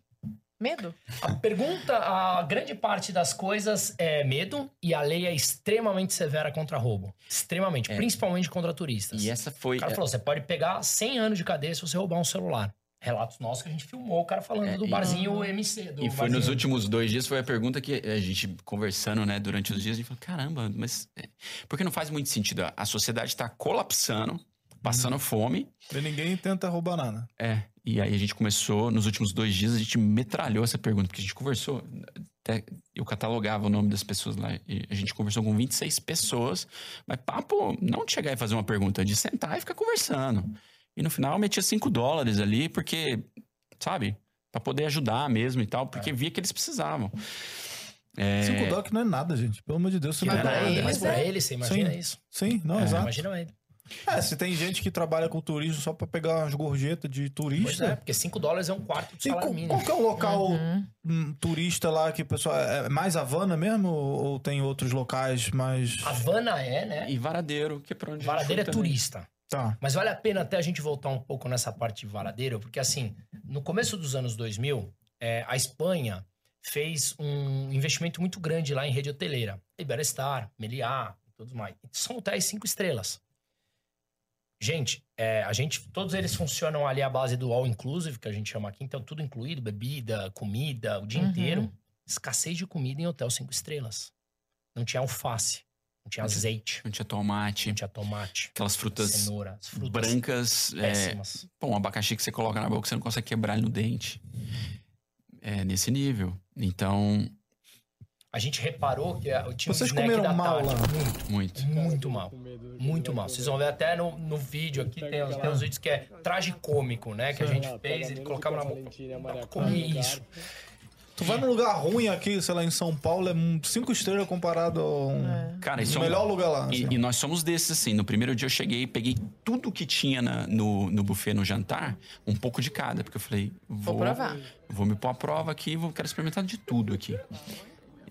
Medo?
A pergunta, a grande parte das coisas é medo e a lei é extremamente severa contra roubo. Extremamente,
É.
principalmente contra turistas.
E essa foi.
O cara falou: você pode pegar 100 anos de cadeia se você roubar um celular. Relatos nossos que a gente filmou o cara falando
É,
do
e-
barzinho MC. Do
E foi
barzinho.
nos últimos dois dias, foi a pergunta que a gente, conversando, né, durante os dias, a gente falou, caramba, mas... é, Porque não faz muito sentido. A- sociedade está colapsando, passando fome,
E ninguém tenta roubar nada.
é. E aí a gente começou, nos últimos dois dias, a gente metralhou essa pergunta, porque a gente conversou, até eu catalogava o nome das pessoas lá, e a gente conversou com 26 pessoas, mas papo, não de chegar e fazer uma pergunta, de sentar e ficar conversando. E no final eu metia 5 dólares ali, porque, sabe, Pra poder ajudar mesmo e tal, porque via que eles precisavam. É,
Cinco dólares não é nada, gente. Pelo amor de Deus,
Que
não é
pra
nada.
Mas pra
é.
ele, você imagina
Sim.
isso?
Sim, não,
É,
exato.
Imagina ele.
É, se tem gente que trabalha com turismo só pra pegar umas gorjetas de
Pois
turista.
é, porque 5 dólares é um quarto do
E
salário
qual,
mínimo.
qual que é o local
Uhum.
hum, turista lá que o pessoal. É mais Havana mesmo? Ou, tem outros locais mais.
Havana é, né?
E Varadeiro, que é pra onde a gente
Varadeiro é
também.
turista.
Tá.
Mas vale a pena até a gente voltar um pouco nessa parte de Varadeiro, porque assim, no começo dos anos 2000, é, a Espanha fez um investimento muito grande lá em rede hoteleira. Iberostar, Meliá e tudo mais. São hotéis cinco estrelas. Gente, é, a gente, todos eles funcionam ali à base do all inclusive, que a gente chama aqui, então tudo incluído, bebida, comida, o dia
Uhum.
inteiro. Escassez de comida em hotel cinco estrelas. Não tinha alface, não tinha azeite,
Não tinha tomate,
não tinha tomate,
aquelas frutas
cenoura, as frutas
brancas. É,
péssimas.
pô, um abacaxi que você coloca na boca, você não consegue quebrar ele no dente. É nesse nível. Então,
A gente reparou que a- tinha
Vocês
um snack
comeram
da
mal
tarde.
lá?
Muito,
muito.
muito mal. Muito mal. Vocês vão ver até no, no vídeo aqui, tem, os- tem uns vídeos que é tragicômico, né? Que a gente fez, ele colocava na boca. Comer isso.
Tu vai num lugar ruim aqui, sei lá, em São Paulo, é cinco estrelas comparado ao um-
Cara,
o
isso é um-
melhor lugar lá.
E,
assim.
e nós somos desses, assim. No primeiro dia eu cheguei, peguei tudo que tinha na- no, no buffet no jantar, um pouco de cada, porque eu falei, vou,
Vou provar.
vou me pôr à prova aqui, vou, quero experimentar de tudo aqui.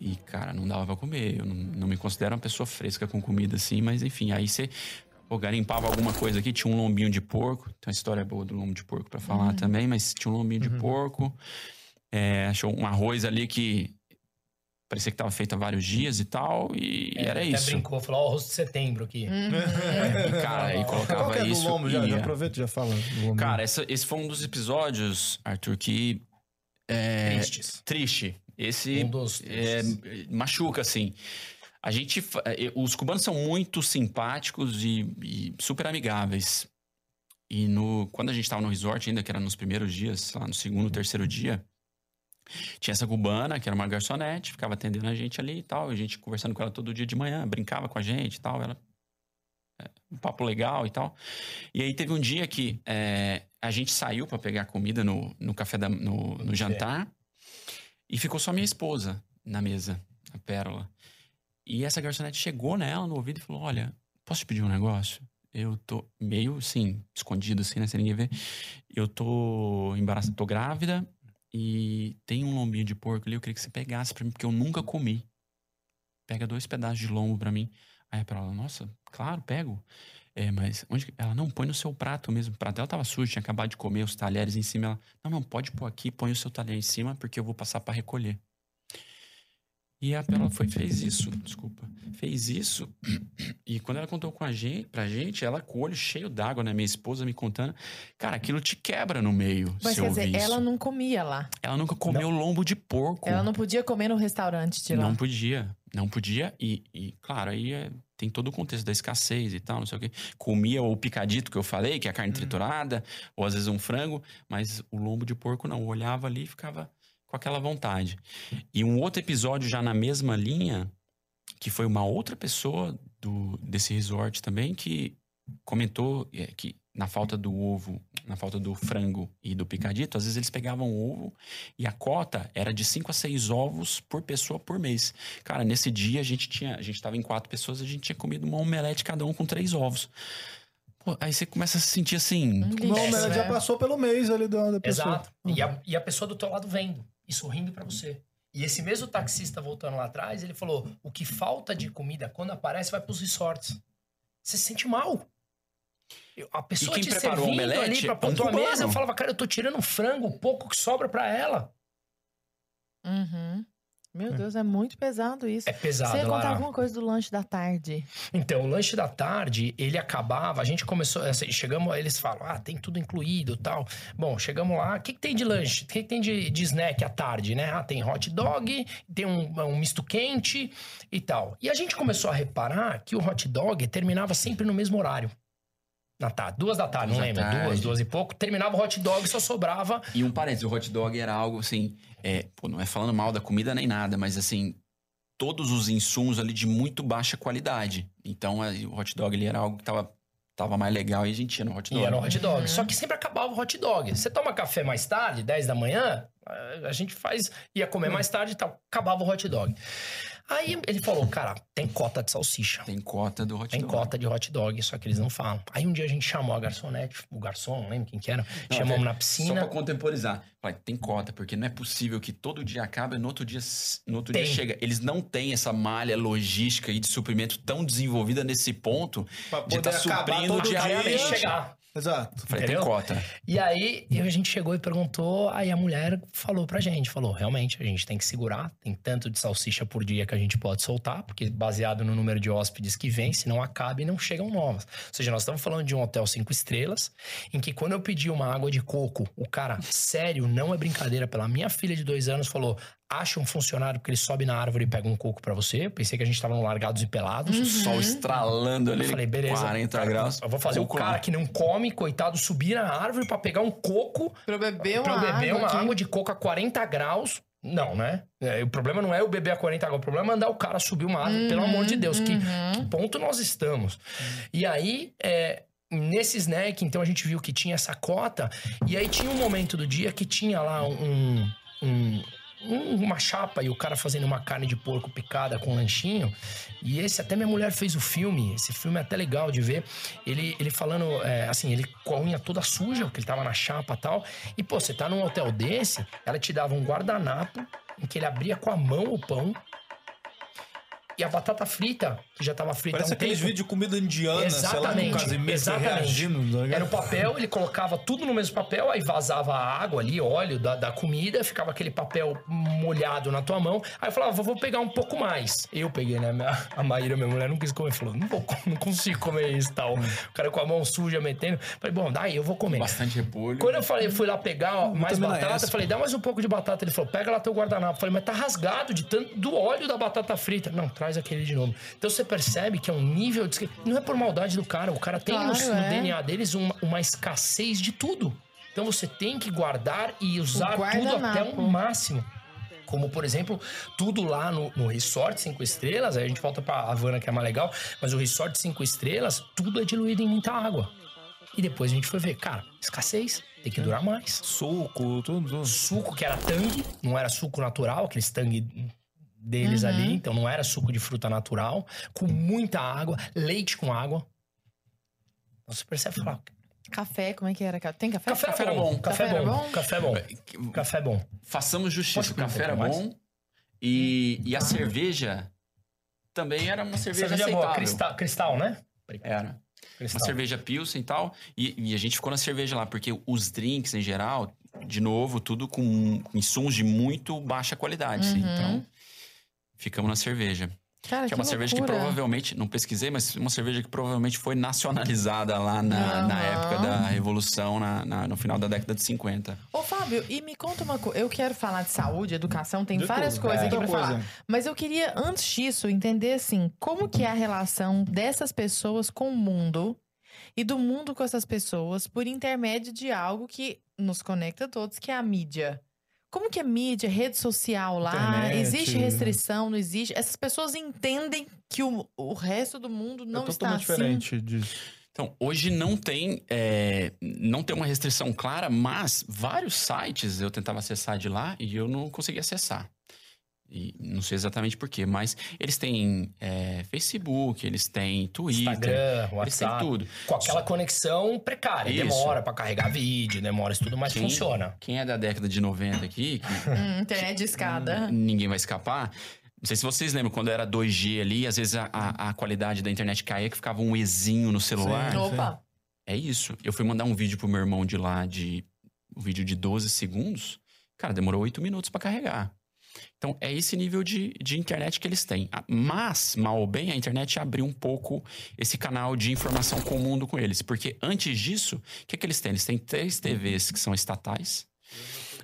E, cara, não dava pra comer. Eu não, não me considero uma pessoa fresca com comida assim, mas enfim, aí você pô, garimpava alguma coisa aqui, tinha um lombinho de porco. Tem uma história boa do lombo de porco pra falar
Uhum.
também, mas tinha um lombinho de porco. É, achou um arroz ali que parecia que tava feito há vários dias e tal, e
É,
era
até
isso.
brincou, falou, ó, o rosto de setembro aqui.
Uhum. [laughs]
E, cara, aí
Qual
colocava
que é do
isso.
lombo? Já,
e
já e já fala.
Cara, essa- esse foi um dos episódios, Arthur, que. É,
Tristes.
triste. Esse
Um dos
é, machuca, assim. A gente. fa- é, Os cubanos são muito simpáticos e, e super amigáveis. E no, quando a gente tava no resort, ainda que era nos primeiros dias, lá, no segundo, terceiro dia, Tinha essa cubana, que era uma garçonete, ficava atendendo a gente ali e tal. A gente conversando com ela todo dia de manhã, brincava com a gente e tal. Ela é, um papo legal e tal. E aí teve um dia que é, a gente saiu para pegar comida no, no café da, no, no jantar e ficou só minha esposa na mesa, a Pérola. E essa garçonete chegou nela no ouvido e falou: Olha, posso te pedir um negócio? Eu tô meio, assim, escondido, assim, né? Sem ninguém ver. Eu tô embaraçada, tô grávida e tem um lombinho de porco ali. Eu queria que você pegasse pra mim, porque eu nunca comi. Pega dois pedaços de lombo pra mim. Aí a Pérola, nossa, claro, pego. É, mas onde. que-" Ela, não, põe no seu prato mesmo. O prato dela tava sujo, tinha acabado de comer os talheres em cima. Ela, não, não, pode pôr aqui, põe o seu talher em cima, porque eu vou passar pra recolher. E a Pérola foi, fez isso, desculpa. Fez isso. [clears throat] E quando ela contou com a gente, pra gente, ela com o olho cheio d'água, né? Minha esposa me contando. Cara, aquilo te quebra no meio.
Mas
se
quer
ouvir
dizer,
isso.
ela não comia lá.
Ela nunca comeu lombo de porco.
Ela não podia comer no restaurante de lá.
Não podia, não podia. E, e, claro, aí é- tem todo o contexto da escassez e tal, não sei o quê. Comia o picadito que eu falei, que é a carne triturada, ou às vezes um frango, mas o lombo de porco não. Eu olhava ali e ficava com aquela vontade. E um outro episódio já na mesma linha, que foi uma outra pessoa do, desse resort também, que comentou é, que na falta do ovo, na falta do frango e do picadito, às vezes eles pegavam o ovo e a cota era de 5 a 6 ovos por pessoa por mês. Cara, nesse dia a gente tinha, a gente tava em quatro pessoas, a gente tinha comido uma omelete cada um com três ovos. Pô, aí você começa a se sentir assim,
Não, mas
né?
já passou pelo mês ali da, da pessoa.
Exato. E a, e a pessoa do teu lado vendo e sorrindo pra você. E esse mesmo taxista voltando lá atrás, ele falou: o que falta de comida quando aparece vai pros resorts. Você se sente mal. Eu- A pessoa
quem
te
preparou o
servindo
omelete
ali pra
um
pôr tua mesa, eu falava, cara, eu tô tirando um frango, o pouco que sobra pra ela.
Uhum. Meu Deus, é muito pesado isso.
É pesado,
Você ia contar
Lara.
alguma coisa do lanche da tarde?
Então, o lanche da tarde, ele acabava, a gente começou, assim, chegamos, eles falam, ah, tem tudo incluído tal. Bom, chegamos lá, o que, que tem de lanche? O que, que tem de, de snack à tarde, né? Ah, tem hot dog, tem um, um misto quente e tal. E a gente começou a reparar que o hot dog terminava sempre no mesmo horário. Na tarde, duas da tarde,
Duas
não lembro, duas,
tarde.
duas e pouco. Terminava o hot dog, só sobrava
E um parênteses, o hot dog era algo assim, é, pô, não é falando mal da comida nem nada, mas assim, todos os insumos ali de muito baixa qualidade. Então aí, o hot dog ali era algo que tava, tava mais legal e a gente ia no hot dog.
E era um hot dog. Só que sempre acabava o hot dog. Você toma café mais tarde, 10 da manhã, a gente faz, ia comer mais tarde e tal. Acabava o hot dog. Aí ele falou, cara, tem cota de salsicha.
Tem cota do hot
Tem
dog.
cota de hot dog, só que eles não falam. Aí um dia a gente chamou a garçonete, o garçom, não lembro quem que era.
Não,
chamamos
até-
na
Só
piscina.
pra contemporizar. Falei, tem cota, porque não é possível que todo dia acaba e no outro dia, no outro dia
Tem.
chega. Eles não têm essa malha logística e de suprimento tão desenvolvida nesse ponto
Pra
de estar
acabar
suprindo
diariamente. chegar.
Exato.
Falei, tem cota.
E aí a gente chegou e perguntou, aí a mulher falou pra gente, falou, realmente, a gente tem que segurar, tem tanto de salsicha por dia que a gente pode soltar, porque baseado no número de hóspedes que vem, se não acaba e não chegam novas. Ou seja, nós estamos falando de um hotel cinco estrelas, em que quando eu pedi uma água de coco, o cara, sério, não é brincadeira, pela minha filha de dois anos, falou, acha um funcionário que ele sobe na árvore e pega um coco pra você. Eu pensei que a gente tava no Largados e Pelados.
O sol estralando ali,
Eu falei, beleza.
40
cara,
graus.
Eu vou fazer
Coco
o cara que não come, coitado, subir na árvore pra pegar um coco
Pra eu beber
pra
uma
eu beber
água
uma
aqui.
água de coco a 40 graus. Não, né? É, o problema não é eu beber a 40 graus. O problema é mandar o cara subir uma árvore, pelo amor de Deus. Que, que ponto nós estamos? E aí, é, nesse snack, então a gente viu que tinha essa cota. E aí tinha um momento do dia que tinha lá um- um- uma chapa e o cara fazendo uma carne de porco picada com um lanchinho. E esse, até minha mulher fez o filme. Esse filme é até legal de ver. Ele, ele falando, é, assim, ele com a unha toda suja, porque ele tava na chapa e tal. E, pô, você tá num hotel desse, ela te dava um guardanapo em que ele abria com a mão o pão. E a batata frita, que já tava frita
Parece
há um
aqueles
tempo.
vídeos de comida indiana, sei lá, do
Exatamente,
Casimiro
exatamente.
reagindo. tá?
Era o papel, ele colocava tudo no mesmo papel, aí vazava a água ali, óleo da, da comida, ficava aquele papel molhado na tua mão. Aí eu falava, vou, vou pegar um pouco mais. Eu peguei, né? A Maíra, minha mulher, não quis comer. Falou, não, vou, não consigo comer isso e tal. O cara com a mão suja metendo. Falei, bom, daí eu vou comer.
Bastante repolho.
Quando eu falei, fui lá pegar ó, mais batata, falei, dá mais um pouco de batata. Ele falou, pega lá teu guardanapo. Eu falei, mas tá rasgado de tanto do óleo da batata frita. Não, traz aquele de novo. Então você percebe que é um nível de. Não é por maldade do cara, o cara tem no,
Claro,
no
é.
DNA deles uma, uma escassez de tudo. Então você tem que guardar e usar tudo até o máximo. Como, por exemplo, tudo lá no, no Resort 5 Estrelas, aí a gente volta pra Havana, que é mais legal, mas o Resort 5 Estrelas, tudo é diluído em muita água. E depois a gente foi ver, cara, escassez, tem que durar mais.
Suco, tudo. tudo.
Suco que era tangue, não era suco natural, aqueles tangue deles ali, então não era suco de fruta natural, com muita água, leite com água. Você percebe falar,
Café, como é que era? Tem café?
café,
Café
era bom,
bom.
café,
Café era
bom,
bom?
café bom, café bom.
Façamos justiça. O café
um
era bom e, e a cerveja também era uma cerveja,
Cerveja
aceitável.
boa, cristal, cristal, né?
Era. Uma
Cristal.
cerveja Pilsen e tal. E, e a gente ficou na cerveja lá, porque os drinks em geral, de novo, tudo com insumos de muito baixa qualidade.
Uhum.
Então, ficamos na cerveja.
Cara,
Que é uma cerveja que provavelmente, não pesquisei, mas uma cerveja que provavelmente foi nacionalizada lá na, na
Aham.
época da Revolução, na, na- no final da década de 50.
Ô, Fábio, e me conta uma coisa. Eu quero falar de saúde, educação, tem
De
várias
tudo.
coisas
É.
aqui pra
Muita
falar.
coisa.
Mas eu queria, antes disso, entender assim, como que é a relação dessas pessoas com o mundo e do mundo com essas pessoas por intermédio de algo que nos conecta a todos, que é a mídia. Como que é mídia, rede social lá?
Internet.
Existe restrição, não existe? Essas pessoas entendem que o, o resto do mundo não
é
está
totalmente
assim.
diferente disso.
Então, hoje não tem, é, não tem uma restrição clara, mas vários sites eu tentava acessar de lá e eu não conseguia acessar. E não sei exatamente por quê, mas eles têm é, Facebook, eles têm Twitter,
Instagram,
eles têm
WhatsApp.
tudo.
Com aquela conexão precária.
Isso.
Demora pra carregar vídeo, demora isso tudo, mas
Quem-
funciona.
Quem é da década de 90 aqui, que [laughs]
Hum, internet de escada.
ninguém vai escapar. Não sei se vocês lembram, quando era 2G ali, às vezes a, a- a qualidade da internet caía, que ficava um Ezinho no celular.
Sim.
Opa!
É isso. Eu fui mandar um vídeo pro meu irmão de lá, de um vídeo de 12 segundos. Cara, demorou 8 minutos pra carregar. Então, é esse nível de, de internet que eles têm. Ah, Mas, mal ou bem, a internet abriu um pouco esse canal de informação com o mundo com eles. Porque antes disso, o que, que eles têm? Eles têm três TVs que são estatais.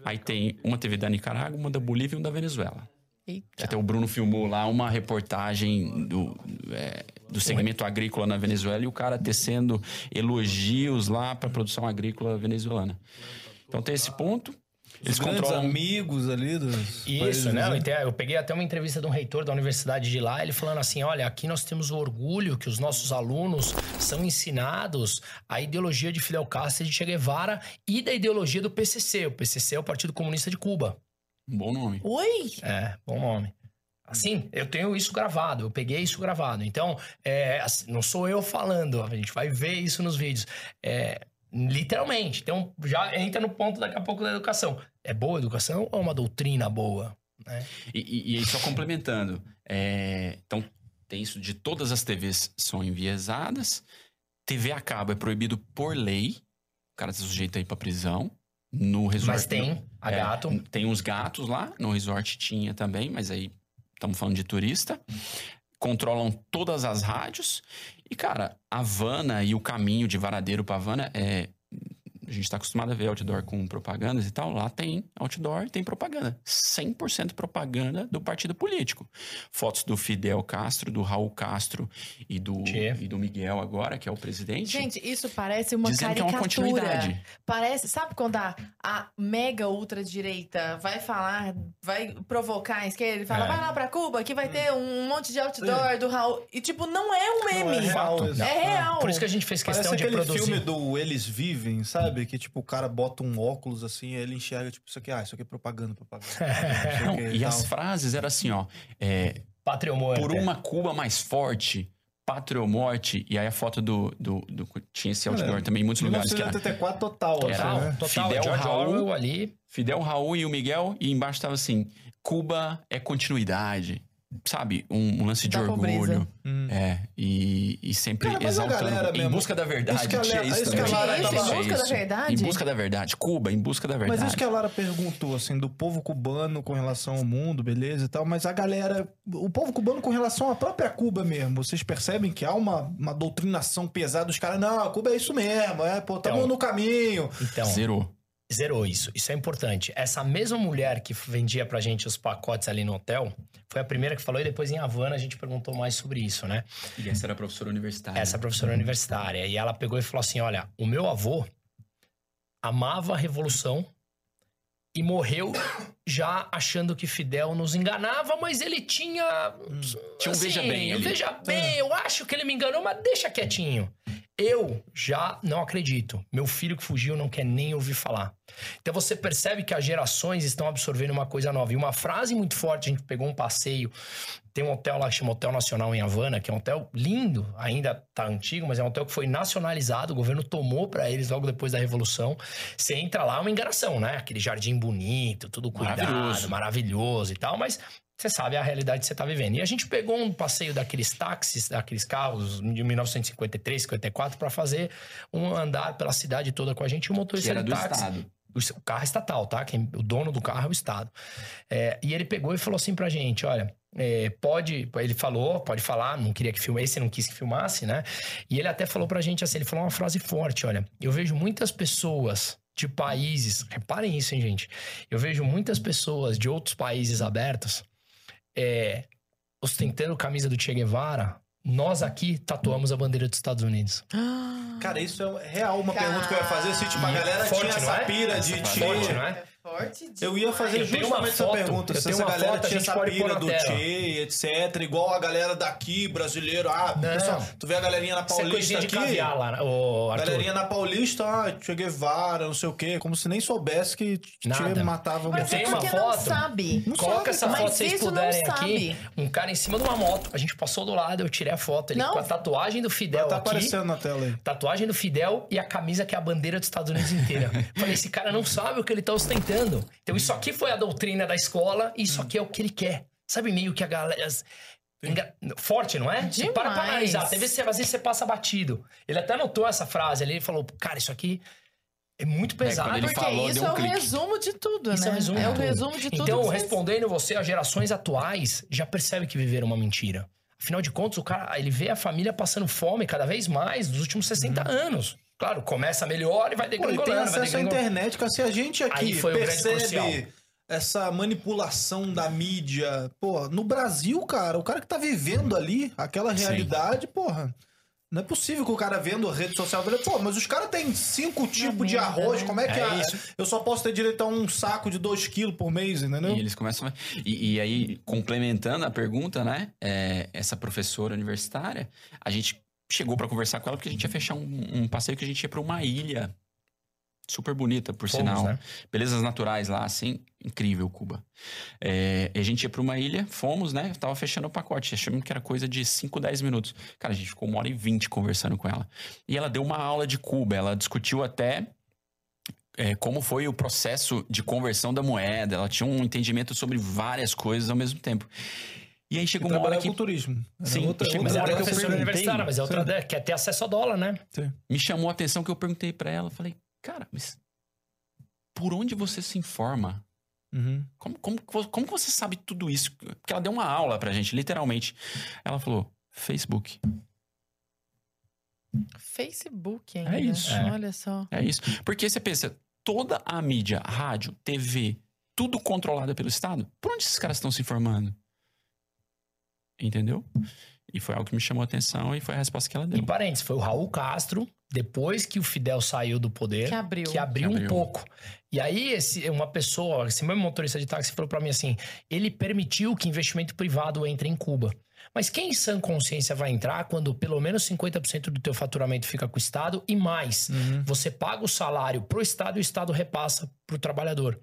Aí tem uma TV da Nicarágua, uma da Bolívia e uma da Venezuela.
Eita.
até o Bruno filmou lá uma reportagem do, é, do segmento agrícola na Venezuela e o cara tecendo elogios lá para a produção agrícola venezuelana. Então tem esse ponto. Eles
Os grandes
controlam.
amigos ali dos países,
Isso, né?
né?
Eu Eu peguei até uma entrevista de um reitor da universidade de lá, ele falando assim: olha, aqui nós temos o orgulho que os nossos alunos são ensinados a ideologia de Fidel Castro e de Che Guevara e da ideologia do PCC. O PCC é o Partido Comunista de Cuba.
Um bom nome.
Oi!
É, bom nome. Assim, eu tenho isso gravado, eu peguei isso gravado. Então, é, assim, não sou eu falando, a gente vai ver isso nos vídeos. É, literalmente. Então, já entra no ponto daqui a pouco da educação. É boa educação ou é uma doutrina boa? né?
E, e- aí, só complementando. é, então, tem isso de todas as TVs são enviesadas. TV a cabo é proibido por lei. O cara está sujeito aí pra prisão. No resort.
Mas tem a
É,
gato.
Tem uns gatos lá, no resort tinha também, mas aí estamos falando de turista. Controlam todas as rádios. E, cara, Havana e o caminho de Varadeiro pra Havana é. A gente tá acostumado a ver outdoor com propagandas e tal. Lá tem outdoor, tem propaganda. 100% propaganda do partido político. Fotos do Fidel Castro, do Raul Castro e do,
Tchê.
e do Miguel agora, que é o presidente.
Gente, isso parece uma
dizendo que é uma
caricatura.
continuidade.
Parece, sabe quando a, a mega ultradireita vai falar, vai provocar a esquerda, ele fala,
É.
vai lá pra Cuba que vai ter um monte de outdoor do Raul. E tipo, não é um
Não, é
meme.
real,
é real.
Por isso que a gente fez
Parece
questão de
aquele
produzir.
filme do Eles Vivem, sabe? Que tipo, o cara bota um óculos assim, aí ele enxerga, tipo, isso aqui, ah, isso aqui é propaganda, propaganda. [laughs] Não
e
tal.
as frases eram assim, ó. é,
Pátria ou morte.
por uma Cuba mais forte, pátria ou morte. E aí a foto do. do, do- tinha esse outdoor
Olha,
também em muitos lugares. Que era
1984 total, assim,
Total,
né?
total.
Fidel
George
Raul.
Orwell ali.
Fidel, Raul e o Miguel. E embaixo tava assim: Cuba é continuidade. Sabe? Um, um lance de
Da
orgulho.
pobreza.
Hum.
É. E, e sempre
Cara,
exaltando. Em
mesmo-
busca da verdade.
Isso que a
tinha
Lara-
isso
isso que a
isso, em busca da verdade?
Em busca da verdade. Cuba, em busca da verdade.
Mas isso que a Lara perguntou, assim, do povo cubano com relação ao mundo, beleza e tal, mas a galera, o povo cubano com relação à própria Cuba mesmo, vocês percebem que há uma, uma doutrinação pesada, os caras, não, a Cuba é isso mesmo, é, pô, tamo
Então.
no caminho.
Então,
Zerou.
Zerou isso. Isso é importante. Essa mesma mulher que vendia pra gente os pacotes ali no hotel, foi a primeira que falou e depois em Havana a gente perguntou mais sobre isso, né?
E essa era a professora universitária.
Essa professora universitária. E ela pegou e falou assim: olha, o meu avô, amava a revolução e morreu já achando que Fidel nos enganava, mas ele tinha.
Tinha um veja bem ali.
Veja bem, eu acho que ele me enganou, mas deixa quietinho. Eu já não acredito. Meu filho que fugiu não quer nem ouvir falar. Então você percebe que as gerações estão absorvendo uma coisa nova. E uma frase muito forte, a gente pegou um passeio. Tem um hotel lá que chama Hotel Nacional em Havana, que é um hotel lindo, ainda tá antigo, mas é um hotel que foi nacionalizado, o governo tomou para eles logo depois da Revolução. Você entra lá, é uma enganação, né? Aquele jardim bonito, tudo cuidado,
Maravilhoso.
maravilhoso, e tal, mas você sabe a realidade que você tá vivendo. E a gente pegou um passeio daqueles táxis, daqueles carros de 1953, 54, para fazer um andar pela cidade toda com a gente. E o
Que
motorista
era do
táxi.
Estado.
O o carro é estatal, tá? Quem, o dono do carro é o Estado. É, e ele pegou e falou assim pra gente: olha, é, pode. Ele falou, pode falar, não queria que filmasse, não quis que filmasse, né? E ele até falou pra gente assim: ele falou uma frase forte: olha, eu vejo muitas pessoas de países, reparem isso, hein, gente? Eu vejo muitas pessoas de outros países abertos é, ostentando camisa do Che Guevara. Nós aqui tatuamos a bandeira dos Estados Unidos.
Cara, isso é real uma
Cara.
pergunta que eu ia fazer. Se, tipo, a galera
Forte,
tinha essa
é?
pira de...
Essa
Che-
forte, não é?
Forte
Eu ia fazer justamente essa
foto,
pergunta.
eu
Se
tenho
essa
uma
galera
foto,
tinha essa pira do. Che, etc. Igual a galera daqui, brasileiro. Ah,
Não.
pessoal, tu vê a galerinha na
é
Paulista
coisinha de
aqui...
caviar lá, ô Arthur.
Galerinha na Paulista, ah, Che Guevara, não sei o quê. Como se nem soubesse que
Nada.
matava...
Mas é
uma
porque não
foto.
sabe.
Não
Coloca
sabe,
essa foto se vocês puderem aqui. Um cara em cima de uma moto. A gente passou do lado, eu tirei a foto. Ele
Não.
com a tatuagem do Fidel
Tá
aqui.
aparecendo na tela aí.
Tatuagem do Fidel e a camisa que é a bandeira dos Estados Unidos inteira. [laughs] Falei, esse cara não sabe o que ele tá ostentando. Então isso aqui foi a doutrina da escola e isso aqui é o que ele quer. Sabe meio que a galera... Enga- Forte, não é? Você para pra analisar. Às vezes, você, às vezes você passa batido. Ele até anotou essa frase ali. Ele falou, cara, isso aqui é muito pesado.
quando ele
Porque
falou,
isso
deu um
é o
clique.
resumo de tudo,
Isso
né?
é o resumo de
o
tudo.
resumo de tudo.
Então,
vocês-
respondendo você, as gerações atuais já percebem que viveram uma mentira. Afinal de contas, o cara, ele vê a família passando fome cada vez mais nos últimos 60 anos. Claro, começa melhor e vai
Pô, e
degringolando.
tem
vai
acesso à
degringolando.
internet, cara. Se a gente aqui percebe essa manipulação da mídia, pô, no Brasil, cara, o cara que tá vivendo ali aquela
Sim.
realidade, porra. Não é possível que o cara vendo a rede social fale, pô, mas os caras têm cinco tipos de arroz,
né?
como é que
É isso.
eu só posso ter direito a um saco de dois quilos por mês, entendeu?
E eles começam. a- E, e aí, complementando a pergunta, né? é, essa professora universitária, a gente chegou pra conversar com ela porque a gente ia fechar um, um passeio que a gente ia pra uma ilha super bonita, por
Fomos,
sinal.
né?
Belezas naturais lá, assim, incrível, Cuba. É, e a gente ia pra uma ilha, fomos, né? Tava fechando o pacote, achamos que era coisa de 5, 10 minutos. Cara, a gente ficou uma hora e vinte conversando com ela. E ela deu uma aula de Cuba, ela discutiu até é, como foi o processo de conversão da moeda. Ela tinha um entendimento sobre várias coisas ao mesmo tempo. E aí
E
chegou uma hora que
com turismo. Era
Sim,
outra,
chega
Mas
outra
ela é
que eu perguntei.
universitária, mas é outra ideia. Quer ter acesso a dólar, né?
me chamou a atenção que eu perguntei pra ela. Falei, cara, mas por onde você se informa?
Uhum.
Como, como, como que você sabe tudo isso? Porque ela deu uma aula pra gente, literalmente. Ela falou, Facebook.
Facebook ainda.
É isso.
É.
Olha só.
É isso. Porque você pensa, toda a mídia, rádio, TV, tudo controlado pelo Estado, por onde esses caras estão se informando? Entendeu? E foi algo que me chamou a atenção e foi a resposta que ela deu.
Em parênteses, foi o Raul Castro, depois que o Fidel saiu do poder,
Que abriu.
que abriu,
Que
um
abriu.
pouco. E aí, esse, uma pessoa, esse mesmo motorista de táxi falou pra mim assim: ele permitiu que investimento privado entre em Cuba. Mas quem em sã consciência vai entrar quando pelo menos 50% do teu faturamento fica com o Estado e mais?
Uhum.
Você paga o salário pro Estado e o Estado repassa pro trabalhador.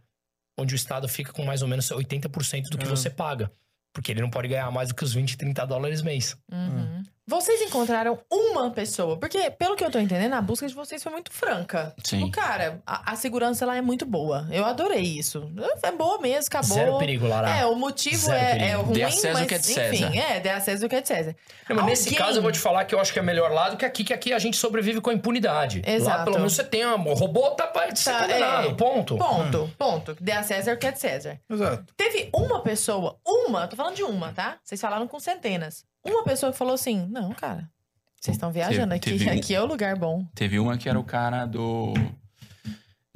Onde o Estado fica com mais ou menos 80% do que
Ah.
você paga. Porque ele não pode ganhar mais do que os 20, 30 dólares mês.
Uhum. Vocês encontraram uma pessoa, porque pelo que eu tô entendendo, a busca de vocês foi muito franca.
Sim.
Tipo, cara, a, a segurança lá é muito boa. Eu adorei isso. É boa mesmo, acabou.
Zero perigo, Lara.
É, o motivo
Zero
é,
perigo.
é ruim,
Dê a César
mas
o que é de César.
enfim, é, dê a César o que é de César.
Não, mas nesse
Alguém-
caso eu vou te falar que eu acho que é melhor lá do que aqui, que aqui a gente sobrevive com a impunidade. Lá
Exato.
pelo menos você tem um o robô tá pra ser
Tá,
condenado,
é.
ponto.
Ponto, ponto. Dê a César o que é de César.
Exato.
Teve uma pessoa, uma, tô falando de uma, tá? Vocês falaram com centenas. Uma pessoa que falou assim: não, cara, vocês estão viajando
Teve-
aqui,
teve um- [laughs]
aqui é o lugar bom.
Teve uma que era o cara do.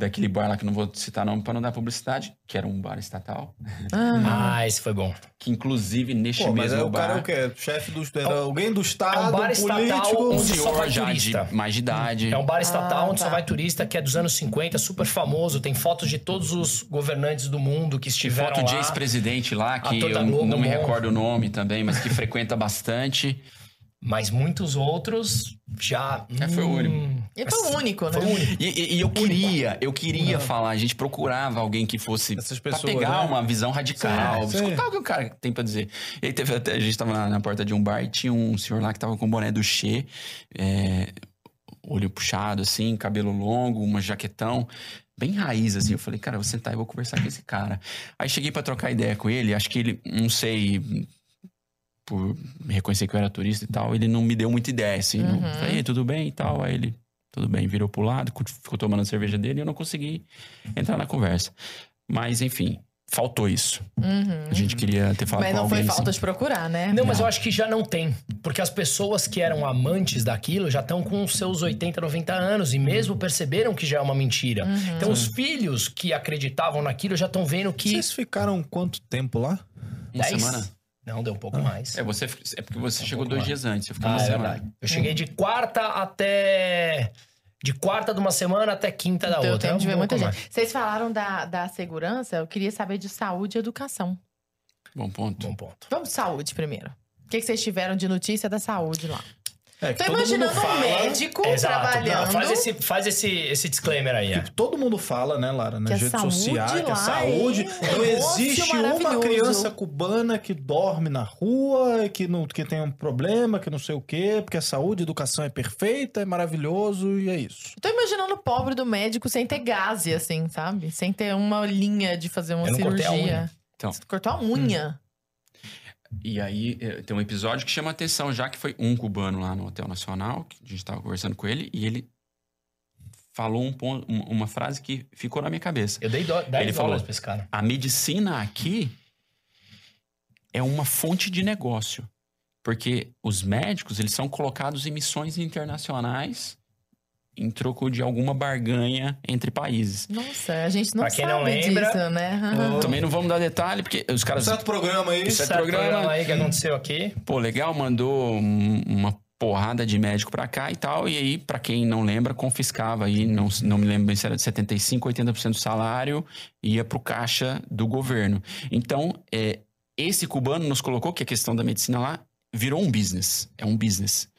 Daquele bar lá que não vou citar nome pra não dar publicidade, que era um bar estatal,
Ah,
Ah, esse foi bom.
que inclusive neste
Pô, mas
mesmo
é o
bar...
cara é o quê? Chefe do... Era alguém do Estado,
é um bar estatal
político...
onde
Um
só
senhor
vai
já
turista.
de mais de idade.
É um bar estatal
Ah,
onde
tá.
só vai turista, que é dos anos 50, super famoso. Tem fotos de todos os governantes do mundo que
Tem
estiveram
foto de
lá.
ex-presidente lá, que eu não me
bom.
recordo o nome também, mas que frequenta bastante. [laughs]
Mas muitos outros já...
É, foi o
hum,
único.
e foi o único, né?
Foi o único.
E, e- e eu queria, eu queria falar, a gente procurava alguém que fosse
Essas
pra
pessoas,
pegar
né?
uma visão radical,
Sim, sim.
escutar o que o cara tem pra dizer. E aí teve até, a gente tava na, na porta de um bar e tinha um senhor lá que tava com o boné do Che, é, olho puxado assim, cabelo longo, uma jaquetão, bem raiz assim. Eu falei, cara, eu vou sentar e vou conversar com esse cara. Aí cheguei pra trocar ideia com ele, acho que ele, não sei, por reconhecer que eu era turista e tal, ele não me deu muita ideia, assim. Não,
Uhum.
falei, "E, tudo bem e tal. Aí ele, tudo bem, virou pro lado, ficou tomando a cerveja dele e eu não consegui entrar na conversa. Mas, enfim, faltou isso.
Uhum.
A gente queria ter falado
Mas não
alguém
foi
assim.
falta de procurar, né?
Não, mas eu acho que já não tem. Porque as pessoas que eram amantes daquilo já estão com seus 80, 90 anos e mesmo perceberam que já é uma mentira.
Uhum.
Então os filhos que acreditavam naquilo já estão vendo que.
Vocês ficaram quanto tempo lá?
Uma
Dez?
semana?
Não, deu um pouco mais.
É, você, é porque você chegou
pouco
dois
mais.
dias antes, você ficou
Ah,
uma
é
semana.
verdade. Eu cheguei de quarta até. De quarta de uma semana até quinta da
Deu
outra.
tempo de ver
Um
muita gente. Vocês falaram da, da segurança, eu queria saber de saúde e educação.
Bom ponto.
Bom ponto.
Vamos de saúde primeiro. O que, que vocês tiveram de notícia da saúde lá?
É,
Tô imaginando um
fala-
médico
Exato.
trabalhando.
Não, faz esse, faz esse, esse disclaimer aí. É.
Que todo mundo fala, né, Lara, nas redes
saúde
sociais, que a saúde.
é um
Não existe uma criança cubana que dorme na rua, que, não, que tem um problema, que não sei o quê, porque a saúde, a educação é perfeita, é maravilhoso e é isso.
Tô imaginando o pobre do médico sem ter gase, assim, sabe? Sem ter uma linha de fazer uma
Eu não cortei a
cirurgia.
unha.
Então.
Você cortou a unha.
E aí eh, tem um episódio que chama atenção, já que foi um cubano lá no Hotel Nacional, que a gente tava conversando com ele, e ele falou um ponto, um- uma frase que ficou na minha cabeça.
Eu dei do- 10
Ele falou.
pra esse cara.
A medicina aqui é uma fonte de negócio. Porque os médicos, eles são colocados em missões internacionais em troco de alguma barganha entre países.
Nossa, a gente não
Pra quem
sabe
não lembra,
disso, né? Aham.
Também não vamos dar detalhe, porque os caras...
Certo programa aí.
É
Certo
programa.
aí que aconteceu aqui.
Pô, legal, mandou um- uma porrada de médico pra cá e tal. E aí, pra quem não lembra, confiscava aí, não, não me lembro bem se era de 75%, 80% do salário, ia pro caixa do governo. Então, é, esse cubano nos colocou que a questão da medicina lá virou um business. É um business.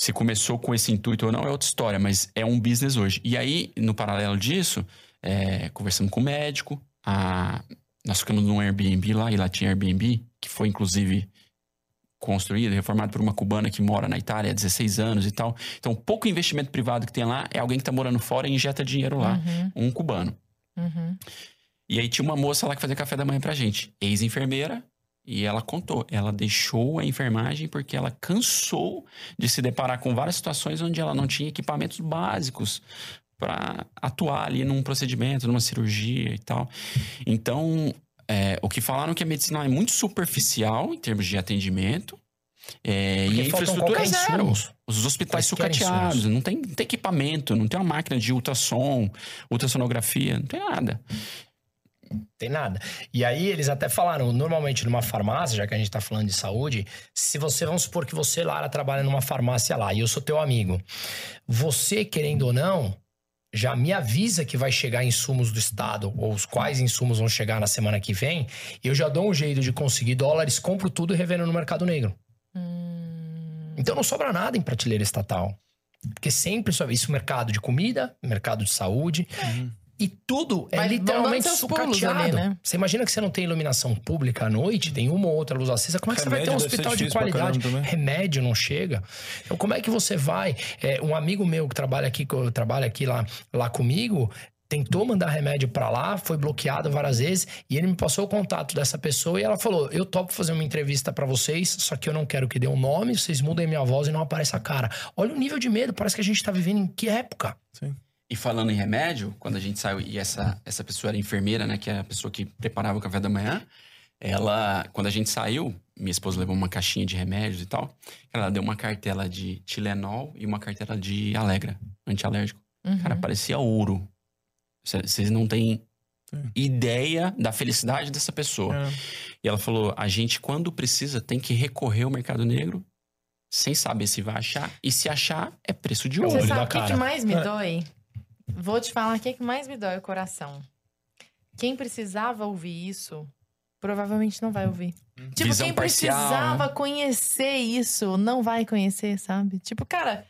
Se começou com esse intuito ou não é outra história, mas é um business hoje. E aí, no paralelo disso, é, conversando com o médico, a- nós ficamos num Airbnb lá, e lá tinha Airbnb, que foi inclusive construído, reformado por uma cubana que mora na Itália há 16 anos e tal. Então, pouco investimento privado que tem lá é alguém que tá morando fora e injeta dinheiro lá,
Uhum,
um cubano.
uhum.
E aí tinha uma moça lá que fazia café da manhã pra gente, ex-enfermeira, e ela contou, ela deixou a enfermagem porque ela cansou de se deparar com várias situações onde ela não tinha equipamentos básicos para atuar ali num procedimento, numa cirurgia e tal. Então, é, o que falaram que a medicina é muito superficial em termos de atendimento. é, e a infraestrutura é zero. Os hospitais sucateados, não tem, não tem equipamento, não tem uma máquina de ultrassom, ultrassonografia, não tem nada.
Tem nada. E aí eles até falaram, normalmente numa farmácia, já que a gente tá falando de saúde, se você, vamos supor que você, Lara, trabalha numa farmácia lá e eu sou teu amigo. Você, querendo ou não, já me avisa que vai chegar insumos do Estado, ou os quais insumos vão chegar na semana que vem, eu já dou um jeito de conseguir dólares, compro tudo e revendo no mercado negro.
Hum,
Então não sobra nada em prateleira estatal. Porque sempre sobra isso mercado de comida, mercado de saúde. E tudo é
Vai-
literalmente sucateado.
ali, né?
Você imagina que você não tem iluminação pública à noite, tem uma ou outra luz acesa. Como é que você vai ter um
Remédio
hospital de qualidade? Remédio não chega. Então, como é que você vai? É, um amigo meu que trabalha aqui, que trabalha aqui lá, lá comigo, tentou mandar remédio pra lá, foi bloqueado várias vezes e ele me passou o contato dessa pessoa e ela falou: "Eu topo fazer uma entrevista pra vocês, só que eu não quero que dê um nome, vocês mudem minha voz e não apareça a cara". Olha o nível de medo, parece que a gente tá vivendo em que época?
Sim.
E falando em remédio, quando a gente saiu, e essa, essa pessoa era enfermeira, né? Que é a pessoa que preparava o café da manhã. Ela, quando a gente saiu, minha esposa levou uma caixinha de remédios e tal. Ela deu uma cartela de Tilenol e uma cartela de Alegra, antialérgico.
uhum.
Cara, parecia ouro. Cê- Vocês não têm
Sim.
ideia da felicidade dessa pessoa.
É.
E ela falou: a gente, quando precisa, tem que recorrer ao mercado negro sem saber se vai achar. E se achar, é preço de
É
Você
ouro.
olho
sabe o que, que mais me
É.
dói? Vou te falar o que, que mais me dói o coração. Quem precisava ouvir isso, provavelmente não vai ouvir. Tipo,
Visão
quem
parcial,
precisava conhecer isso, não vai conhecer, sabe? Tipo, cara,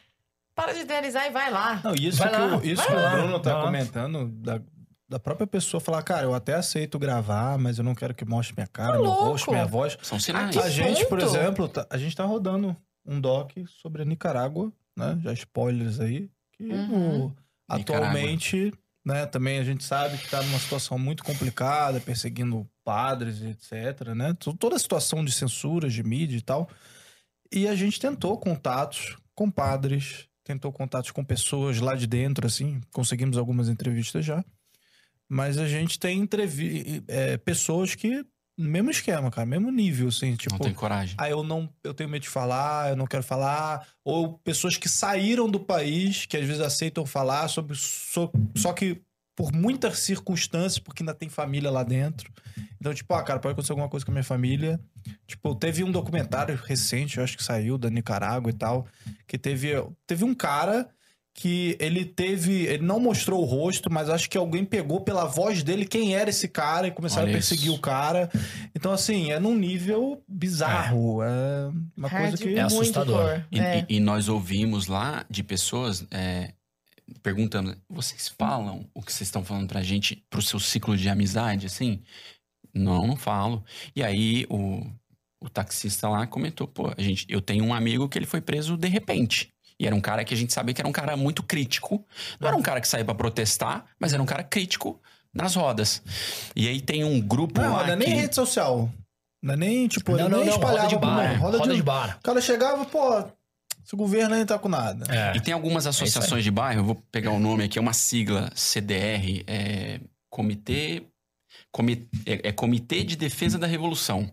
para de idealizar e vai lá.
Não, isso
Vai
que,
lá,
o, isso
vai
que o Bruno tá
vai
comentando, da, da própria pessoa falar, cara, eu até aceito gravar, mas eu não quero que mostre minha cara,
Tá
meu rosto, minha voz.
São sinais.
A gente, por exemplo, tá- a gente tá rodando um doc sobre a Nicarágua, né? Já spoilers aí. Que
Uhum.
o- atualmente, né, também a gente sabe que tá numa situação muito complicada, perseguindo padres, etc, né? To- Toda a situação de censura, de mídia e tal. E a gente tentou contatos com padres, tentou contatos com pessoas lá de dentro, assim, conseguimos algumas entrevistas já. Mas a gente tem entrevi é, pessoas que, mesmo esquema, cara, mesmo nível, assim, tipo,
Não tem coragem.
ah, eu não, eu tenho medo de falar, eu não quero falar, ou pessoas que saíram do país, que às vezes aceitam falar sobre, so- só que por muitas circunstâncias, porque ainda tem família lá dentro. Então, tipo, ah, cara, pode acontecer alguma coisa com a minha família. Tipo, teve um documentário recente, eu acho que saiu da Nicarágua e tal, que teve, teve um cara que ele teve, ele não mostrou o rosto, mas acho que alguém pegou pela voz dele quem era esse cara e começaram
Olha
a perseguir
isso.
o cara. Então, assim, é num nível bizarro. É, uma coisa
Hard,
que.
É assustador.
E,
É.
e- e nós ouvimos lá de pessoas é, perguntando: vocês falam o que vocês estão falando pra gente pro seu ciclo de amizade, assim? Não, não falo. E aí o, o taxista lá comentou: pô, a gente, eu tenho um amigo que ele foi preso de repente. E era um cara que a gente sabia que era um cara muito crítico. Não era um cara que saía pra protestar, mas era um cara crítico nas rodas. E aí tem um grupo
Não,
lá
não é nem
que-
rede social. Não é nem, tipo,
Não,
ele
não,
nem
não, roda
espalhava
de
pro
bar.
mundo.
Roda, de... bar.
O cara chegava, pô, esse governo aí não tá com nada.
É.
E tem algumas associações de bairro, eu vou pegar o nome aqui, é uma sigla CDR, é Comitê, Comi- é, é Comitê de Defesa da Revolução.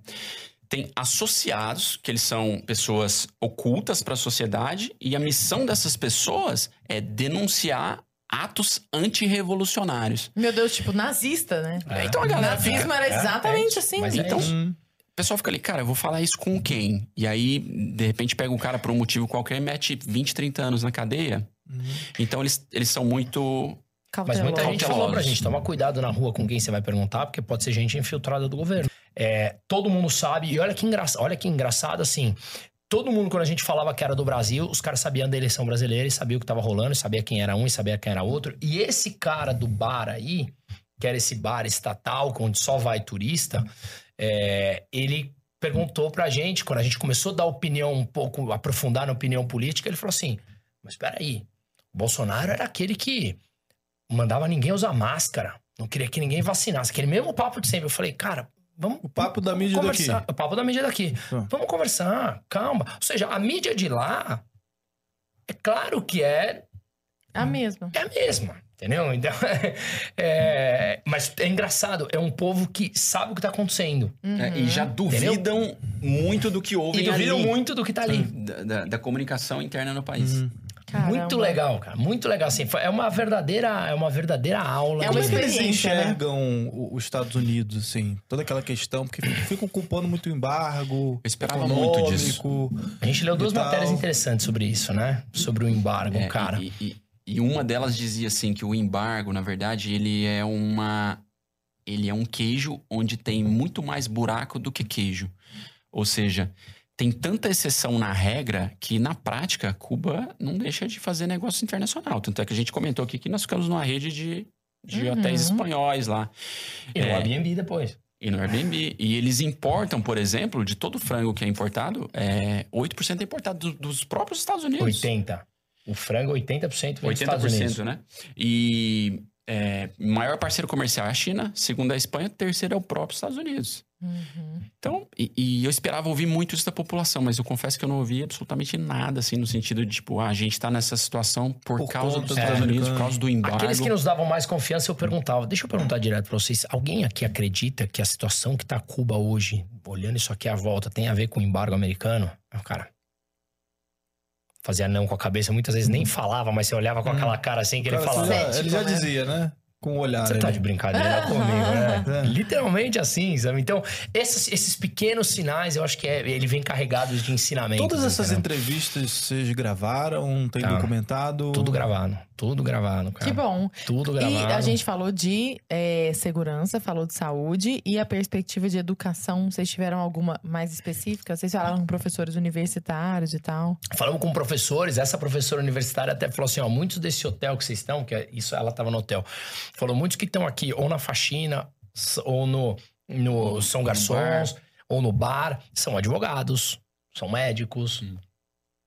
Tem associados, que eles são pessoas ocultas para a sociedade, e a missão dessas pessoas é denunciar atos antirrevolucionários.
Meu Deus, tipo, nazista, né?
É.
Então a galera fica,
Nazismo era exatamente
é,
assim.
mas
Então,
isso.
Hum.
o pessoal fica ali, cara, eu vou falar isso com quem? E aí, de repente, pega um cara por um motivo qualquer e mete 20, 30 anos na cadeia. Então, eles, eles são muito
Mas muita gente falou pra gente, toma cuidado na rua com quem você vai perguntar, porque pode ser gente infiltrada do governo. É, todo mundo sabe, e olha que, engra... olha que engraçado, assim, todo mundo, quando a gente falava que era do Brasil, os caras sabiam da eleição brasileira e sabiam o que tava rolando, e sabia quem era um e sabia quem era outro. E esse cara do bar aí, que era esse bar estatal, onde só vai turista, é, ele perguntou pra gente, quando a gente começou a dar opinião um pouco, aprofundar na opinião política, ele falou assim, mas espera aí, o Bolsonaro era aquele que mandava ninguém usar máscara, não queria que ninguém vacinasse, aquele mesmo papo de sempre. Eu falei, cara, vamos
O papo da mídia
conversar.
daqui.
O papo da mídia daqui.
Ah.
Vamos conversar, calma. Ou seja, a mídia de lá, é claro que é,
A mesma.
é a mesma, entendeu? Então, [laughs] é, mas é engraçado, é um povo que sabe o que tá acontecendo.
É, e já duvidam muito do que ouvem
E duvidam
ali.
muito do que tá ali.
Da, da- da comunicação interna no país.
Uhum.
Caramba.
Muito legal, cara. Muito legal, assim. Foi- É uma verdadeira, é uma verdadeira aula.
É
Como
uma
é que eles
né?
enxergam o- os Estados Unidos, assim? Toda aquela questão, porque ficam culpando muito o embargo.
Eu esperava muito disso.
A gente leu duas matérias interessantes sobre isso, né? Sobre o embargo,
É,
cara.
E, e- e uma delas dizia assim que o embargo, na verdade, ele é uma ele é um queijo onde tem muito mais buraco do que queijo. Ou seja, tem tanta exceção na regra que na prática Cuba não deixa de fazer negócio internacional. Tanto é que a gente comentou aqui que nós ficamos numa rede de, de
Uhum.
hotéis espanhóis lá.
E no
é.
Airbnb depois.
E no Airbnb. E eles importam, por exemplo, de todo o frango que é importado, é, 8% é importado do- dos próprios Estados Unidos.
80. O frango, 80% vem dos Estados
80%,
Unidos.
né? E é, maior parceiro comercial é a China, segundo a Espanha, terceiro é o próprio Estados Unidos.
Uhum.
Então, e, e eu esperava ouvir muito isso da população, mas eu confesso que eu não ouvi absolutamente nada, assim, no sentido de, tipo, ah, a gente tá nessa situação por,
Por
causa dos
dos
Estados Unidos, por causa do embargo.
Aqueles que nos davam mais confiança, eu perguntava. Deixa eu perguntar direto pra vocês. Alguém aqui acredita que a situação que tá Cuba hoje, olhando isso aqui à volta, tem a ver com o embargo americano? Ah, Cara, fazia não com a cabeça. Muitas vezes nem falava, mas você olhava com aquela cara assim que ele
Cara,
falava.
você já-
Cético,
ele já
né?
dizia, né? Com o olhar.
Você tá
ali.
de brincadeira comigo, né?
É.
Literalmente assim, sabe? Então, esses, esses pequenos sinais, eu acho que é, ele vem carregado de ensinamento.
Todas essas entrevistas vocês gravaram, tem
Tá.
documentado?
Tudo gravado. Tudo gravado, cara.
Que bom.
Tudo
E
gravado.
a gente falou de eh, segurança, falou de saúde e a perspectiva de educação. Vocês tiveram alguma mais específica? Vocês falaram com professores universitários e tal?
Falamos com professores, essa professora universitária até falou assim, ó, muitos desse hotel que vocês estão, que é- isso ela tava no hotel, falou, muitos que estão aqui ou na faxina, ou no, no são garçons, ou no bar, são advogados, são médicos,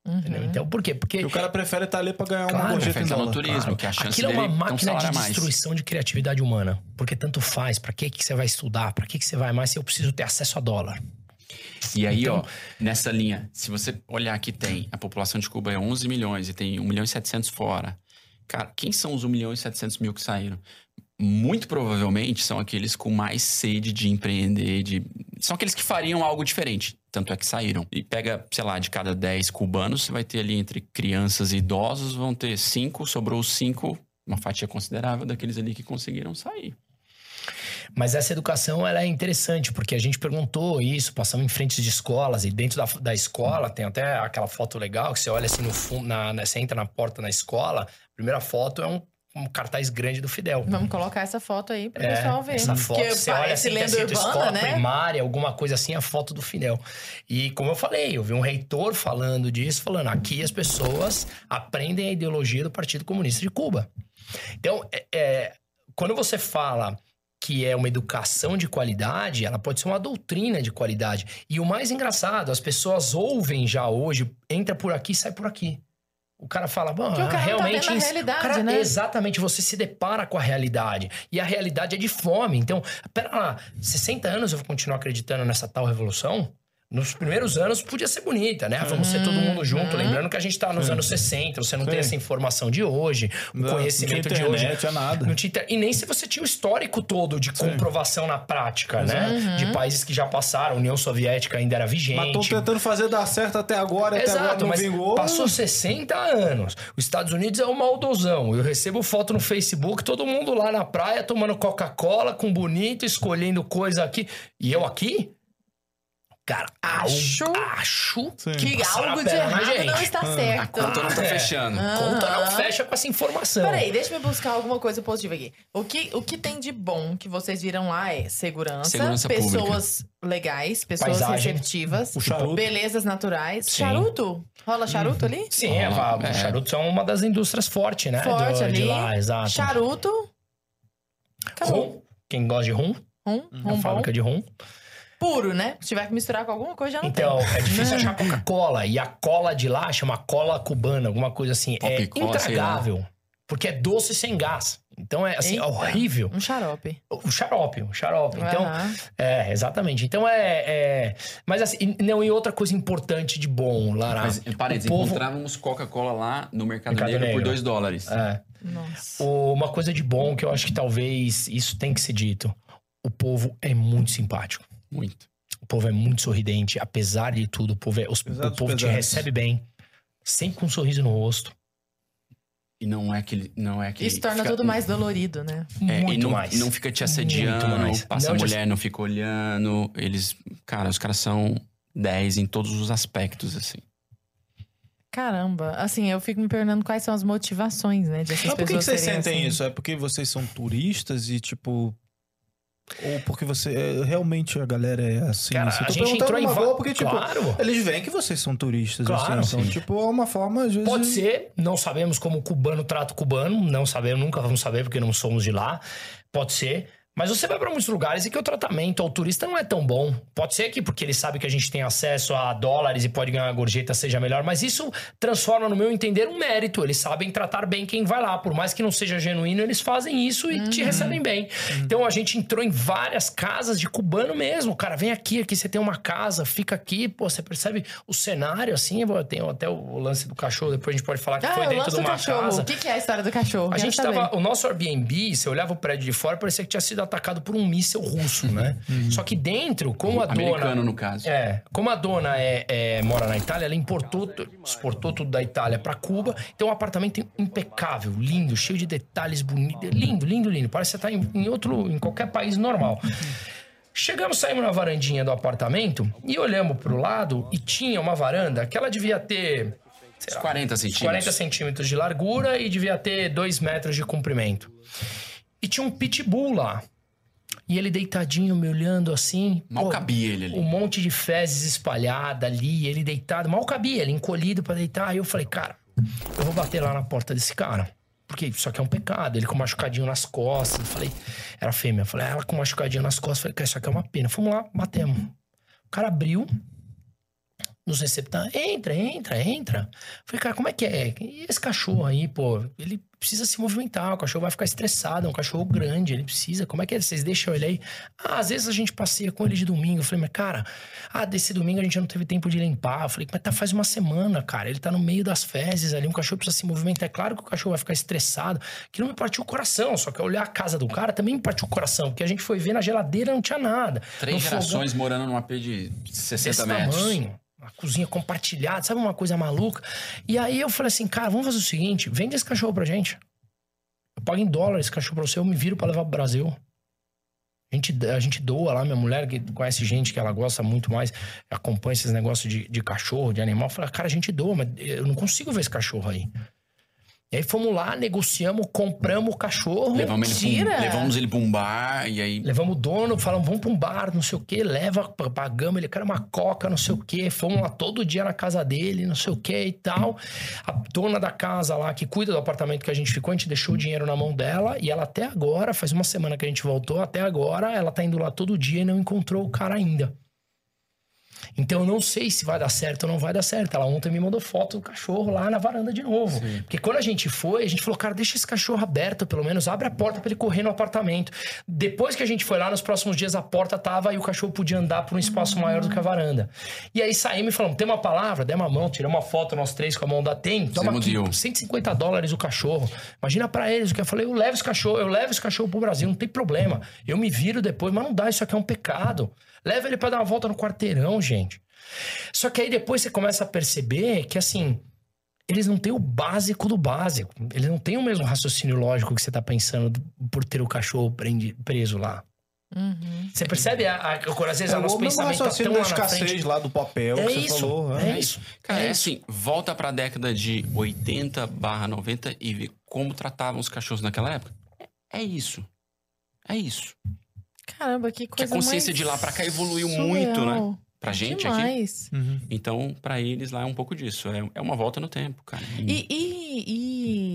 Uhum.
entendeu? Então, por quê? Porque
Porque o cara prefere estar ali pra ganhar uma
Claro,
gorjeta em
no
dólar.
turismo,
Claro.
que a chance
Aquilo é uma
um
máquina de
a mais.
destruição de criatividade humana. Porque tanto faz. Pra que, que você vai estudar? Pra que, que você vai mais se eu preciso ter acesso a dólar?
E aí,
Então-
ó, nessa linha, se você olhar que tem, a população de Cuba é 11 milhões e tem 1 milhão e 700 fora. Cara, quem são os 1 milhão e 700 mil que saíram? Muito provavelmente são aqueles com mais sede de empreender, de... São aqueles que fariam algo diferente. Tanto é que saíram. E pega, sei lá, de cada 10 cubanos, você vai ter ali entre crianças e idosos, vão ter 5, sobrou os 5, uma fatia considerável daqueles ali que conseguiram sair.
Mas essa educação ela é interessante, porque a gente perguntou isso, passamos em frente de escolas, e dentro da, da escola tem até aquela foto legal que você olha assim no fundo, na, na- você entra na porta na escola, a primeira foto é um, um cartaz grande do Fidel.
Vamos colocar essa foto aí para o
É,
pessoal ver.
Essa foto,
Porque
você olha
parece
assim,
lenda
escrito
urbana,
escola
né?
primária, alguma coisa assim, a foto do Fidel. E como eu falei, eu vi um reitor falando disso, falando aqui as pessoas aprendem a ideologia do Partido Comunista de Cuba. Então, é- é, quando você fala que é uma educação de qualidade, ela pode ser uma doutrina de qualidade. E o mais engraçado, as pessoas ouvem já hoje, entra por aqui, sai por aqui. O cara fala, bom,
Que o cara tá
realmente
vendo a realidade,
cara-
né?
Exatamente, você se depara com a realidade. E a realidade é de fome. Então, pera lá, 60 anos eu vou continuar acreditando nessa tal revolução? Nos primeiros anos podia ser bonita, né? Vamos ser todo mundo junto.
Uhum.
Lembrando que a gente tá nos anos 60, você não tem
Sim.
essa informação de hoje, o
Não,
conhecimento
não
de hoje.
internet, tinha nada.
Não tinha E nem se você tinha o histórico todo de comprovação na prática, né?
Uhum.
De países que já passaram, a União Soviética ainda era vigente.
Mas estão tentando fazer dar certo até agora, até agora
Exato,
não
mas
vingou.
passou 60 anos. Os Estados Unidos é um maldosão. Eu recebo foto no Facebook, todo mundo lá na praia tomando Coca-Cola com bonito, escolhendo coisa aqui. E eu aqui? Cara,
Acho
acho,
Sim.
Que algo
a
de errado não
gente.
está
A
certo.
conta não tá
É.
fechando.
Conta não fecha com essa informação.
Peraí, deixa eu buscar alguma coisa positiva aqui. O que, o que tem de bom que vocês viram lá é segurança,
Segurança
pessoas legais, pessoas
Paisagem.
receptivas,
O charuto.
belezas naturais.
Sim.
Charuto? Rola charuto ali?
Sim, é,
Ah, é.
charuto é uma das indústrias fortes, né?
Forte
do-
ali.
De lá, exato.
Charuto. Acabou.
Rum. Quem gosta de rum,
Rum,
a
rum bom.
fábrica de rum.
Puro, né? Se tiver que misturar com alguma coisa, já não
Então,
tem.
é difícil achar Coca-Cola. E a cola de lá chama cola cubana, alguma coisa assim. é
sei lá.
intragável. Porque é doce sem gás. Então é assim, é
Eita.
horrível.
Um xarope.
O xarope, o xarope. Então,
Aham.
é, exatamente. Então é. é- Mas assim, e- não, e outra coisa importante de bom, Lara.
Mas, parênteses,
povo-
encontrávamos Coca-Cola lá no Mercado,
Mercado
Negro, por
Negro.
2 dólares.
É.
Nossa.
O- Uma coisa de bom que eu acho que talvez isso tem que ser dito. O povo é muito simpático.
Muito.
O povo é muito sorridente, apesar de tudo. O povo, é- os- o povo te recebe bem. Sempre com um sorriso no rosto.
E não é aquele. Não é aquele
Isso torna
fica-
tudo mais dolorido, né?
É,
muito
e não,
mais.
não fica te assediando,
Muito mais.
passa
Não
a
te
mulher, não fica olhando. Eles. Cara, os caras são 10 em todos os aspectos, assim.
Caramba. Assim, eu fico me perguntando quais são as motivações, né? De essas
Mas por que, que
pessoas
vocês sentem
assim.
isso? É porque vocês são turistas e, tipo. Ou porque você. é, realmente a galera é assim?
Cara,
assim?
a
Tô
gente
perguntando
entrou em
uma
va-
porque, tipo,
Claro.
eles veem que vocês são turistas.
Claro,
assim, então, tipo, é uma forma, às vezes.
Pode ser, não sabemos como o cubano trata o cubano, não sabemos, nunca vamos saber porque não somos de lá. Pode ser. Mas você vai para muitos lugares e que o tratamento ao turista não é tão bom. Pode ser que porque ele sabe que a gente tem acesso a dólares e pode ganhar uma gorjeta seja melhor, mas isso transforma, no meu entender, um mérito. Eles sabem tratar bem quem vai lá. Por mais que não seja genuíno, eles fazem isso e te recebem bem. Então a gente entrou em várias casas de cubano mesmo. Cara, vem aqui, aqui você tem uma casa, fica aqui, pô, você percebe o cenário assim. Tem até o lance do cachorro, depois a gente pode falar que
Ah,
foi dentro de
do
uma
cachorro.
casa.
O que, que é a história do cachorro?
A
Quero
gente
saber.
tava. O nosso Airbnb, você olhava o prédio de fora, parecia que tinha sido atacado por um míssil russo, né? [laughs] Só que dentro, como a
Americano,
dona.
no caso.
É, como a dona é, é- mora na Itália, ela importou, exportou tudo da Itália pra Cuba. Então, um apartamento impecável, lindo, cheio de detalhes bonitos. Lindo, lindo, lindo. Parece que você tá em, em outro, em qualquer país normal. Chegamos, saímos na varandinha do apartamento e olhamos pro lado e tinha uma varanda que ela devia ter
Uns 40 centímetros.
40 centímetros de largura e devia ter 2 metros de comprimento. E tinha um pitbull lá. E ele deitadinho, me olhando assim.
Mal
pô,
cabia ele ali.
Um monte de fezes espalhada ali, ele deitado. Mal cabia, ele encolhido pra deitar. Aí eu falei, cara, eu vou bater lá na porta desse cara. Porque isso aqui é um pecado. Ele com machucadinho nas costas. Eu falei, era fêmea. Eu falei, ela com machucadinho nas costas. Eu falei, cara, isso aqui é uma pena. Fomos lá, batemos. O cara abriu nos receptáveis. Entra, entra, entra. Falei, cara, como é que é? E esse cachorro aí, pô? Ele precisa se movimentar, o cachorro vai ficar estressado, é um cachorro grande, ele precisa. Como é que é? Vocês deixam ele aí? Ah, às vezes a gente passeia com ele de domingo. Eu falei, mas cara, ah, desse domingo a gente não teve tempo de limpar. Eu falei, mas tá faz uma semana, cara. Ele tá no meio das fezes ali, um cachorro precisa se movimentar. É claro que o cachorro vai ficar estressado. Que não me partiu o coração, só que olhar a casa do cara também me partiu o coração, porque a gente foi ver na geladeira não tinha nada.
Três
No fogão-
gerações morando num AP de 60
desse
metros.
tamanho. Uma cozinha compartilhada, sabe uma coisa maluca? E aí eu falei assim, cara, vamos fazer o seguinte: vende esse cachorro pra gente. Eu pago em dólar esse cachorro pra você, eu me viro pra levar pro Brasil. A gente, a gente doa lá, minha mulher que conhece gente que ela gosta muito mais, acompanha esses negócios de, de cachorro, de animal, fala, cara, a gente doa, mas eu não consigo ver esse cachorro aí. E aí fomos lá, negociamos, compramos o cachorro.
Levamos ele, pra um,
Mentira!
levamos ele pra um bar e aí.
Levamos o dono, falamos, vamos pra um bar, não sei o quê, leva, pa- pagamos, ele quer uma coca, não sei o quê. Fomos lá todo dia na casa dele, não sei o quê e tal. A dona da casa lá, que cuida do apartamento que a gente ficou, a gente deixou o dinheiro na mão dela e ela até agora, faz uma semana que a gente voltou, até agora ela tá indo lá todo dia e não encontrou o cara ainda. Então eu não sei se vai dar certo ou não vai dar certo. Ela ontem me mandou foto do cachorro lá na varanda de novo. Porque quando a gente foi, a gente falou, cara, deixa esse cachorro aberto, pelo menos, abre a porta pra ele correr no apartamento. Depois que a gente foi lá, nos próximos dias a porta tava e o cachorro podia andar por um espaço maior do que a varanda. E aí saímos e falamos, tem uma palavra, demos uma mão, tiramos uma foto nós três com a mão da Tem, toma aqui,
deal.
150 dólares o cachorro. Imagina pra eles o que eu falei, eu levo esse cachorro, eu levo esse cachorro pro Brasil, não tem problema. Eu me viro depois, mas não dá, isso aqui é um pecado. Leva ele pra dar uma volta no quarteirão, gente. Só que aí depois você começa a perceber que assim, eles não têm o básico do básico. Eles não têm o mesmo raciocínio lógico que você tá pensando por ter o cachorro prendi- preso lá.
Uhum.
Você percebe a, a, quando às vezes
É
o nosso pensamento tá
raciocínio
tão
da
lá
escassez
frente.
lá do papel
É
que você
isso,
falou.
é isso.
Cara, é,
é isso.
assim, volta pra década de 80 barra 90 e vê como tratavam os cachorros naquela época. É isso. É isso.
Caramba, que
Que a
coisa
consciência
mais
de lá pra cá evoluiu
surreal.
muito, né? Pra gente aqui.
Demais.
Uhum.
Então, pra eles lá é um pouco disso. É, é uma volta no tempo, cara.
E, e,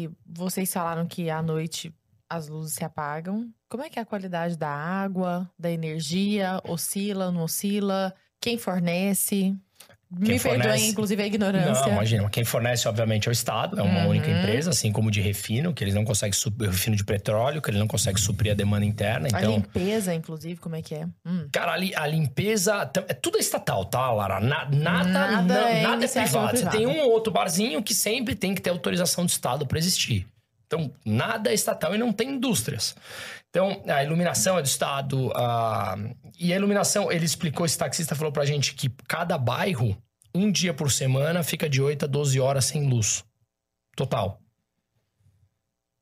e vocês falaram que à noite as luzes se apagam. Como é que é a qualidade da água, da energia? Oscila, não oscila? Quem fornece? Me
Quem
perdoem,
fornece?
inclusive, a ignorância.
Não, imagina, quem fornece, obviamente, é o Estado, é uma
Uhum.
única empresa, assim como de refino, que eles não conseguem suprir, refino de petróleo, que ele não consegue suprir a demanda interna.
A
Então,
limpeza, inclusive, como é que é? Hum.
cara, a limpeza é tudo estatal, tá, Lara? Na- nada,
Nada é
nada é privado. Você tem um ou outro barzinho que sempre tem que ter autorização do Estado para existir. Então, nada é estatal e não tem indústrias. Então, a iluminação é do Estado. a- E a iluminação, ele explicou, esse taxista falou pra gente que cada bairro, um dia por semana, fica de 8 a 12 horas sem luz. Total.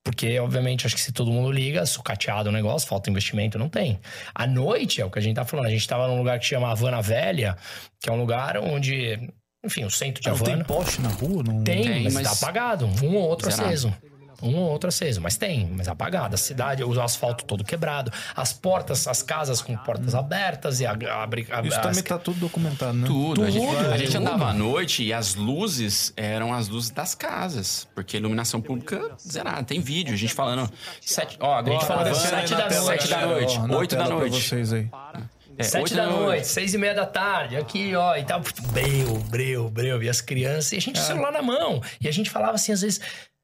Porque, obviamente, acho que se todo mundo liga, sucateado o negócio, falta investimento, não tem. À noite, é o que a gente tá falando. A gente tava num lugar que chama Havana Velha, que é um lugar onde, enfim, o centro de
Não tem
Havana.
poste na rua? Não...
Tem,
Tem,
mas,
mas-
tá apagado. Um ou outro
Zerado.
aceso. Um ou outro aceso, mas tem, mas apagado. A cidade, o asfalto todo quebrado. As portas, as casas com portas abertas e a- abre. a-
Isso
as-
também tá tudo documentado, né?
Tudo. A gente,
Tudo,
a gente
tudo.
andava à noite e as luzes eram as luzes das casas. Porque a iluminação pública zerada. Tem vídeo, a gente falando. Sete, ó, agora
gente falando
sete da,
noite,
sete da noite, oito da noite.
vocês aí.
É,
Sete da noite, seis e meia da tarde, aqui, ó, e tal. Breu, breu, breu. E as crianças, e a gente com o celular na mão. E a gente falava assim, às vezes,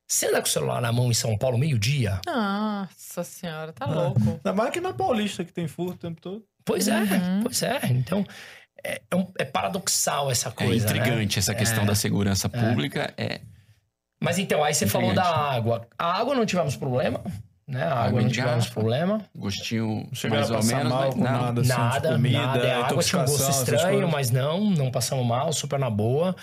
você anda com o celular na mão em São Paulo meio-dia?
Nossa senhora, tá
Ah.
louco. [laughs]
Na Paulista, que tem furto o tempo todo.
Pois é,
Uhum.
pois é. Então, é, é é paradoxal essa
É
coisa. né?
intrigante essa questão da segurança pública. É.
Mas então, aí você falou da
Intrigante.
água. A água não tivemos problema. Né? A água
Água
não
de
tivemos
garrafa.
problema.
Gostinho mais
a
ou menos,
mal
mas
com
não.
nada, assim,
nada,
de comida,
nada. A água tinha um gosto estranho, mas não, não passamos mal, super na boa.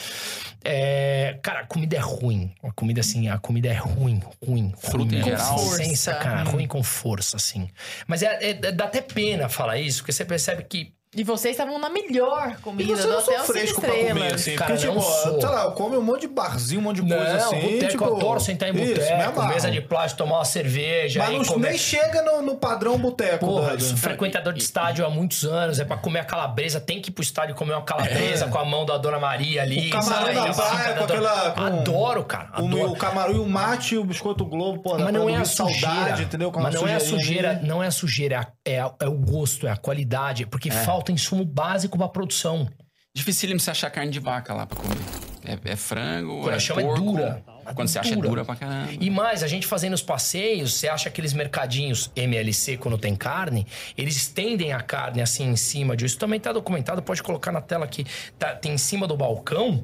É, cara, a comida é ruim. A comida, assim, a comida é ruim, ruim.
Fruta
ruim
em geral?
Sem
Força.
sacanagem, ruim com força, assim. Mas é, é- dá até pena falar isso, porque você percebe que
E vocês estavam na melhor
E
comida
você
do
não
hotel
fresco pra comer, assim.
Cara,
porque,
não
tipo,
sou.
sei lá, eu como um monte de barzinho, um monte de coisa
não,
assim.
boteco,
tipo,
eu adoro sentar em boteco, mesa de plástico, tomar uma cerveja
Mas
e
não,
comer...
nem chega no, no padrão boteco.
Porra, sou frequentador de estádio há muitos anos, é pra comer a calabresa, tem que ir pro estádio comer uma calabresa
É.
com a mão da Dona Maria ali.
O camarão
sabe?
da praia, com aquela- com-
Adoro, cara,
O,
adoro.
o camarão e o mate e o biscoito Globo, pô,
Mas não é a
saudade,
sujeira.
entendeu?
Mas não é a sujeira, não é a sujeira, é, é o gosto, é a qualidade, porque falta insumo básico pra produção.
Dificílimo você achar carne de vaca lá pra comer. É, é frango,
Quando
é
chama é
porco.
dura.
Quando você acha é
Dura.
dura pra caramba.
E mais, a gente fazendo os passeios, você acha aqueles mercadinhos MLC quando tem carne, eles estendem a carne assim em cima disso. Isso também tá documentado, pode colocar na tela aqui. Tá, tem em cima do balcão,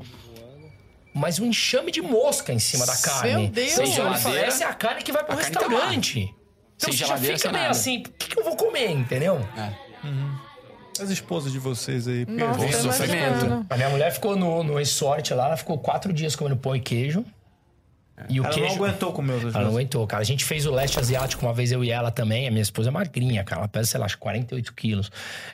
mas um enxame de mosca em cima da carne.
Meu Deus!
Olha e fala,
Geladeira,
essa é a carne que vai pro
tá
restaurante. então
Sem
você já
geladeira,
fica
sem
meio
nada.
assim, o que, que eu vou comer, entendeu?
É.
As esposas de vocês aí.
Nossa,
sofrimento.
A minha mulher ficou no, no resort lá, ela ficou quatro dias comendo pão e queijo. E o
Ela
queijo...
não aguentou comer outras
Ela não aguentou, cara. A gente fez o leste asiático uma vez, eu e ela também. A minha esposa é magrinha, cara. Ela pesa, sei lá, acho que 48 quilos.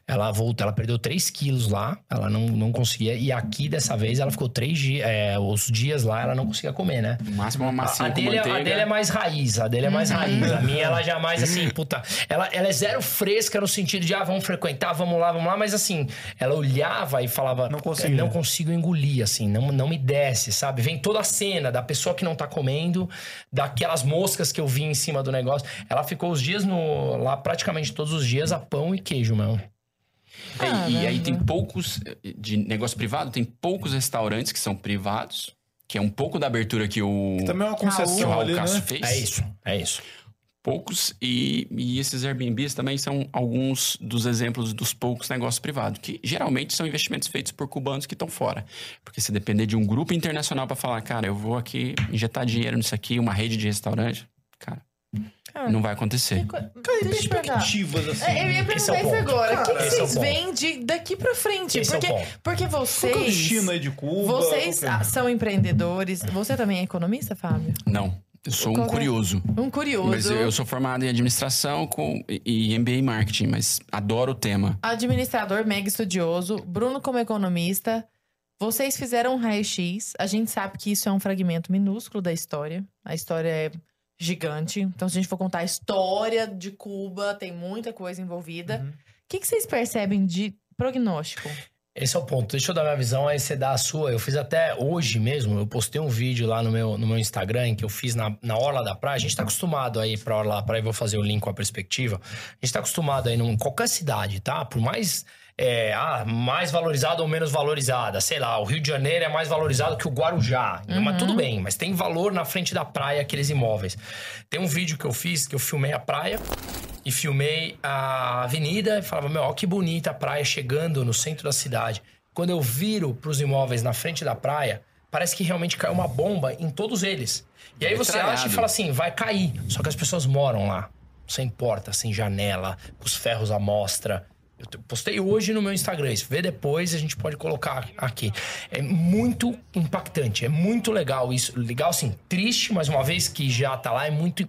Ela voltou, ela perdeu 3 quilos lá. Ela não, não conseguia. E aqui, dessa vez, ela ficou três dias. É, os dias lá, ela não conseguia comer, né?
No máximo uma
A,
massinha
a
com
dele, é-
manteiga.
a dele é mais raiz, a dele é mais raiz. A minha, ela já mais assim, puta. Ela, ela é zero fresca no sentido de, ah, vamos frequentar, vamos lá, vamos lá. Mas assim, ela olhava e falava,
Não conseguia.
não consigo engolir, assim, não, não me desce, sabe? Vem toda a cena da pessoa que não tá comendo, daquelas moscas que eu vi em cima do negócio. Ela ficou os dias no, lá, praticamente todos os dias, a pão e queijo, mesmo.
É, e aí tem poucos, eh, de negócio privado, tem poucos restaurantes que são privados, que é um pouco da abertura que o,
Também é uma
que o
concessão
Raul
ali, né?
fez.
É isso, é isso.
Poucos, e, e esses Airbnbs também são alguns dos exemplos dos poucos negócios privados, que geralmente são investimentos feitos por cubanos que estão fora. Porque se depender de um grupo internacional para falar, cara, eu vou aqui injetar dinheiro nisso aqui, uma rede de restaurante, cara,
Cara,
não vai acontecer.
Cara,
Cara, e perspectivas, assim.
É, eu ia
Esse é
perguntar
o
isso
ponto.
agora. O que,
Cara,
que
é
vocês
ponto.
veem de, daqui pra frente?
Esse é
porque, porque
é o
vocês.
aí de Cuba?
Vocês
é?
são empreendedores. Você também é economista, Fábio?
Não, eu sou
Qual
um
é?
curioso.
Um curioso.
Mas eu, eu sou formado em administração com, e e MBA em marketing, mas adoro o tema.
Administrador mega estudioso, Bruno como economista. Vocês fizeram um raio-x. A gente sabe que isso é um fragmento minúsculo da história. A história é gigante. Então, se a gente for contar a história de Cuba, tem muita coisa envolvida.
Uhum.
O que, que vocês percebem de prognóstico?
Esse é o ponto. Deixa eu dar minha visão, aí você dá a sua. Eu fiz até hoje mesmo, eu postei um vídeo lá no meu, no meu Instagram que eu fiz na, na Orla da Praia. A gente tá acostumado aí pra Orla da Praia, vou fazer o link com a perspectiva. A gente tá acostumado aí em qualquer cidade, tá? Por mais, é, ah, mais valorizada ou menos valorizada. Sei lá, o Rio de Janeiro é mais valorizado que o Guarujá. Mas tudo bem, mas tem valor na frente da praia aqueles imóveis. Tem um vídeo que eu fiz, que eu filmei a praia e filmei a avenida e falava, meu, ó que bonita a praia chegando no centro da cidade. Quando eu viro pros imóveis na frente da praia, parece que realmente caiu uma bomba em todos eles. E aí você acha e fala assim, vai cair. Só que as pessoas moram lá, sem porta, sem janela, com os ferros à mostra. Eu te- postei hoje no meu Instagram, isso vê depois, a gente pode colocar aqui. É muito impactante, é muito legal isso. Legal, assim, triste, mas uma vez que já tá lá, é muito,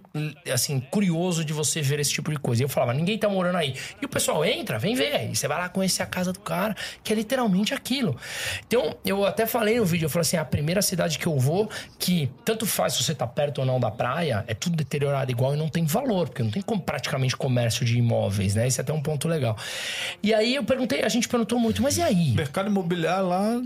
assim, curioso de você ver esse tipo de coisa. E eu falava, ninguém tá morando aí. E o pessoal entra, vem ver. E você vai lá conhecer a casa do cara, que é literalmente aquilo. Então, eu até falei no vídeo, eu falei assim, a primeira cidade que eu vou, que tanto faz se você tá perto ou não da praia, é tudo deteriorado igual e não tem valor, porque não tem praticamente comércio de imóveis, né? Esse é até um ponto legal. E aí eu perguntei, a gente perguntou muito, mas e aí?
Mercado imobiliário lá.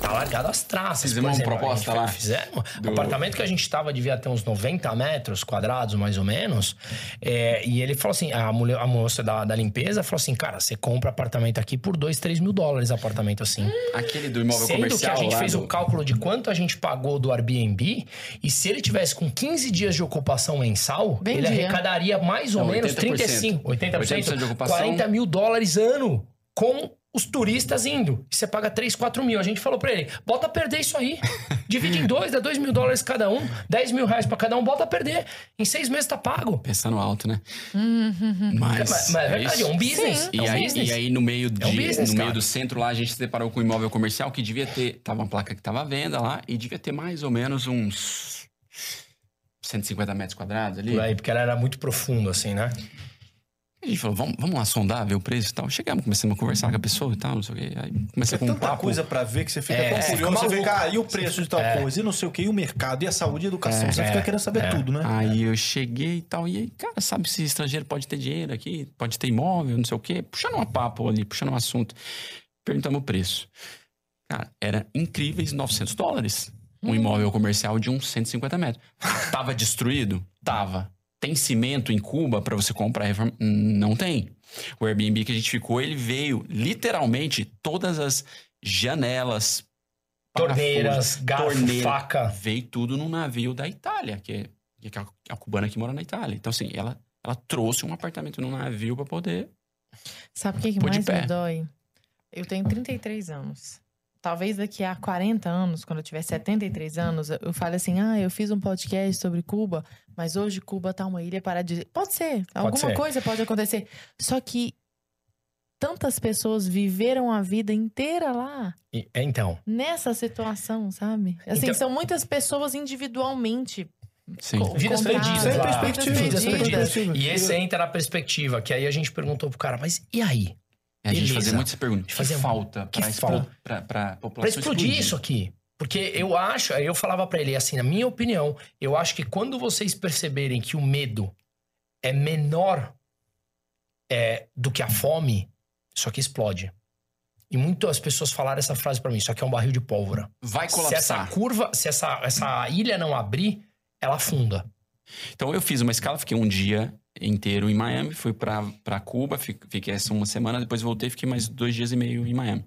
Tá largado as traças.
Fizemos
exemplo.
uma proposta lá.
Fizemos.
Do-
O apartamento que a gente tava devia ter uns 90 metros quadrados, mais ou menos. É, e ele falou assim: a, mulher, a moça da, da limpeza falou assim: cara, você compra apartamento aqui por 2, 3 mil dólares apartamento assim.
Aquele do imóvel
Sendo que
comercial
a gente
lá
fez
do-
o cálculo de quanto a gente pagou do Airbnb, e se ele tivesse com 15 dias de ocupação mensal, ele
Vendia.
arrecadaria mais ou
Não,
menos
80%.
35, 80%,
80% de ocupação.
40 mil dólares ano com os turistas indo. E você paga 3, 4 mil. A gente falou pra ele: bota a perder isso aí. [laughs] Divide em dois, dá 2 mil dólares cada um, 10 mil reais pra cada um, bota a perder. Em seis meses tá pago.
Pensando alto, né?
Mas,
Mas,
mas, é verdade, é um business.
Sim.
É
E
um
aí,
business.
e aí no meio, de,
É um business,
no meio do centro lá, a gente se deparou com um imóvel comercial que devia ter. Tava uma placa que tava à venda lá e devia ter mais ou menos uns 150 metros quadrados ali.
Por aí, porque ela era muito profundo, assim, né?
A gente falou, vamos, vamos lá sondar, ver o preço e tal. Chegamos, começamos a conversar com a pessoa e tal, não sei o quê. Aí comecei
É
com um
tanta
papo.
coisa pra ver que você fica
É,
tão
é,
curioso. Você fica, ah, e o preço de tal coisa, e não sei o quê, e o mercado, e a saúde e a educação.
É,
você fica
é,
querendo saber
é.
tudo, né?
Aí eu cheguei e tal, e aí, cara, sabe se estrangeiro pode ter dinheiro aqui, pode ter imóvel, não sei o quê. Puxando um papo ali, puxando um assunto. Perguntamos o preço. Cara, era incríveis 900 dólares. Um imóvel comercial de uns 150 metros. Tava destruído? Tava. Tem cimento em Cuba pra você comprar? Não tem. O Airbnb que a gente ficou, ele veio literalmente todas as janelas,
Torneiras, garfo,
torneira,
faca.
Veio tudo num navio da Itália, que é, que é a, cubana que mora na Itália. Então, assim, ela, ela trouxe um apartamento num navio pra poder.
Sabe o que, que mais me dói? Eu tenho 33 anos. Talvez daqui a 40 anos, quando eu tiver 73 anos, eu fale assim: ah, eu fiz um podcast sobre Cuba, mas hoje Cuba tá uma ilha paradisíaca. Pode ser, alguma
ser.
coisa pode acontecer. Só que tantas pessoas viveram a vida inteira lá,
E- é, então,
nessa situação, sabe? Assim,
Então-
são muitas pessoas individualmente.
Sim.
co-
Vidas perdidas
Sem perspectiva,
vidas perdidas.
E esse entra na perspectiva, que aí a gente perguntou pro cara, mas e aí?
A gente fazia muitas perguntas. O que
Fazia-
falta
que
pra,
falta?
pra, pra população
Pra explodir isso aqui. Porque eu acho, aí eu falava pra ele assim, na minha opinião, eu acho que quando vocês perceberem que o medo é menor é, do que a fome, isso aqui explode. E muitas pessoas falaram essa frase pra mim, isso aqui é um barril de pólvora.
Vai
Se essa
colapsar.
curva, se essa, essa ilha não abrir, ela afunda.
Então eu fiz uma escala, fiquei um dia inteiro em Miami, fui pra Cuba, fi- fiquei essa uma semana, depois voltei, fiquei mais dois dias e meio em Miami.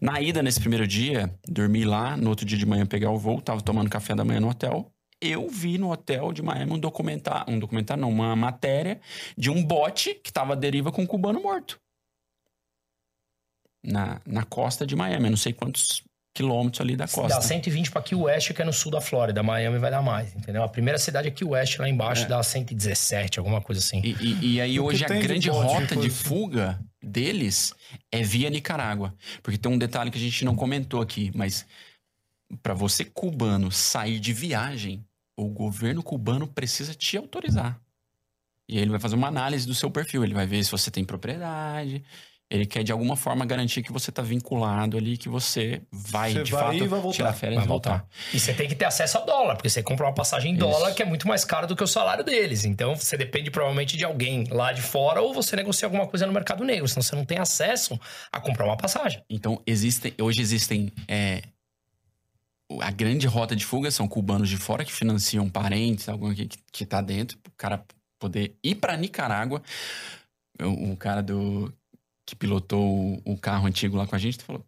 Na ida, nesse primeiro dia, dormi lá, no outro dia de manhã pegar o voo, tava tomando café da manhã no hotel. Eu vi no hotel de Miami um documentário, um documentário não, uma matéria de um bote que tava à deriva com um cubano morto. Na, na costa de Miami, eu não sei quantos quilômetros ali da
Dá
costa.
120 pra Key West, que é no sul da Flórida. Miami vai dar mais, entendeu? A primeira cidade é Key West, lá embaixo
É.
dá 117, alguma coisa assim.
E, e- e aí
O
hoje a
de
grande
bote,
rota de fuga deles é via Nicarágua. Porque tem um detalhe que a gente não comentou aqui, mas para você cubano sair de viagem, o governo cubano precisa te autorizar. E aí ele vai fazer uma análise do seu perfil, ele vai ver se você tem propriedade, ele quer de alguma forma garantir que você tá vinculado ali, que você vai
Você
de
vai
fato
vai voltar.
tirar férias
Vai
e voltar.
voltar. E você tem que ter acesso a dólar, porque você compra uma passagem em dólar
Isso.
que é muito mais caro do que o salário deles. Então você depende provavelmente de alguém lá de fora ou você negocia alguma coisa no mercado negro, senão você não tem acesso a comprar uma passagem.
Então, existem, hoje existem. é, a grande rota de fuga são cubanos de fora que financiam parentes, algum que, que tá dentro, o cara poder ir para Nicarágua. O, o cara do que pilotou o, o carro antigo lá com a gente falou,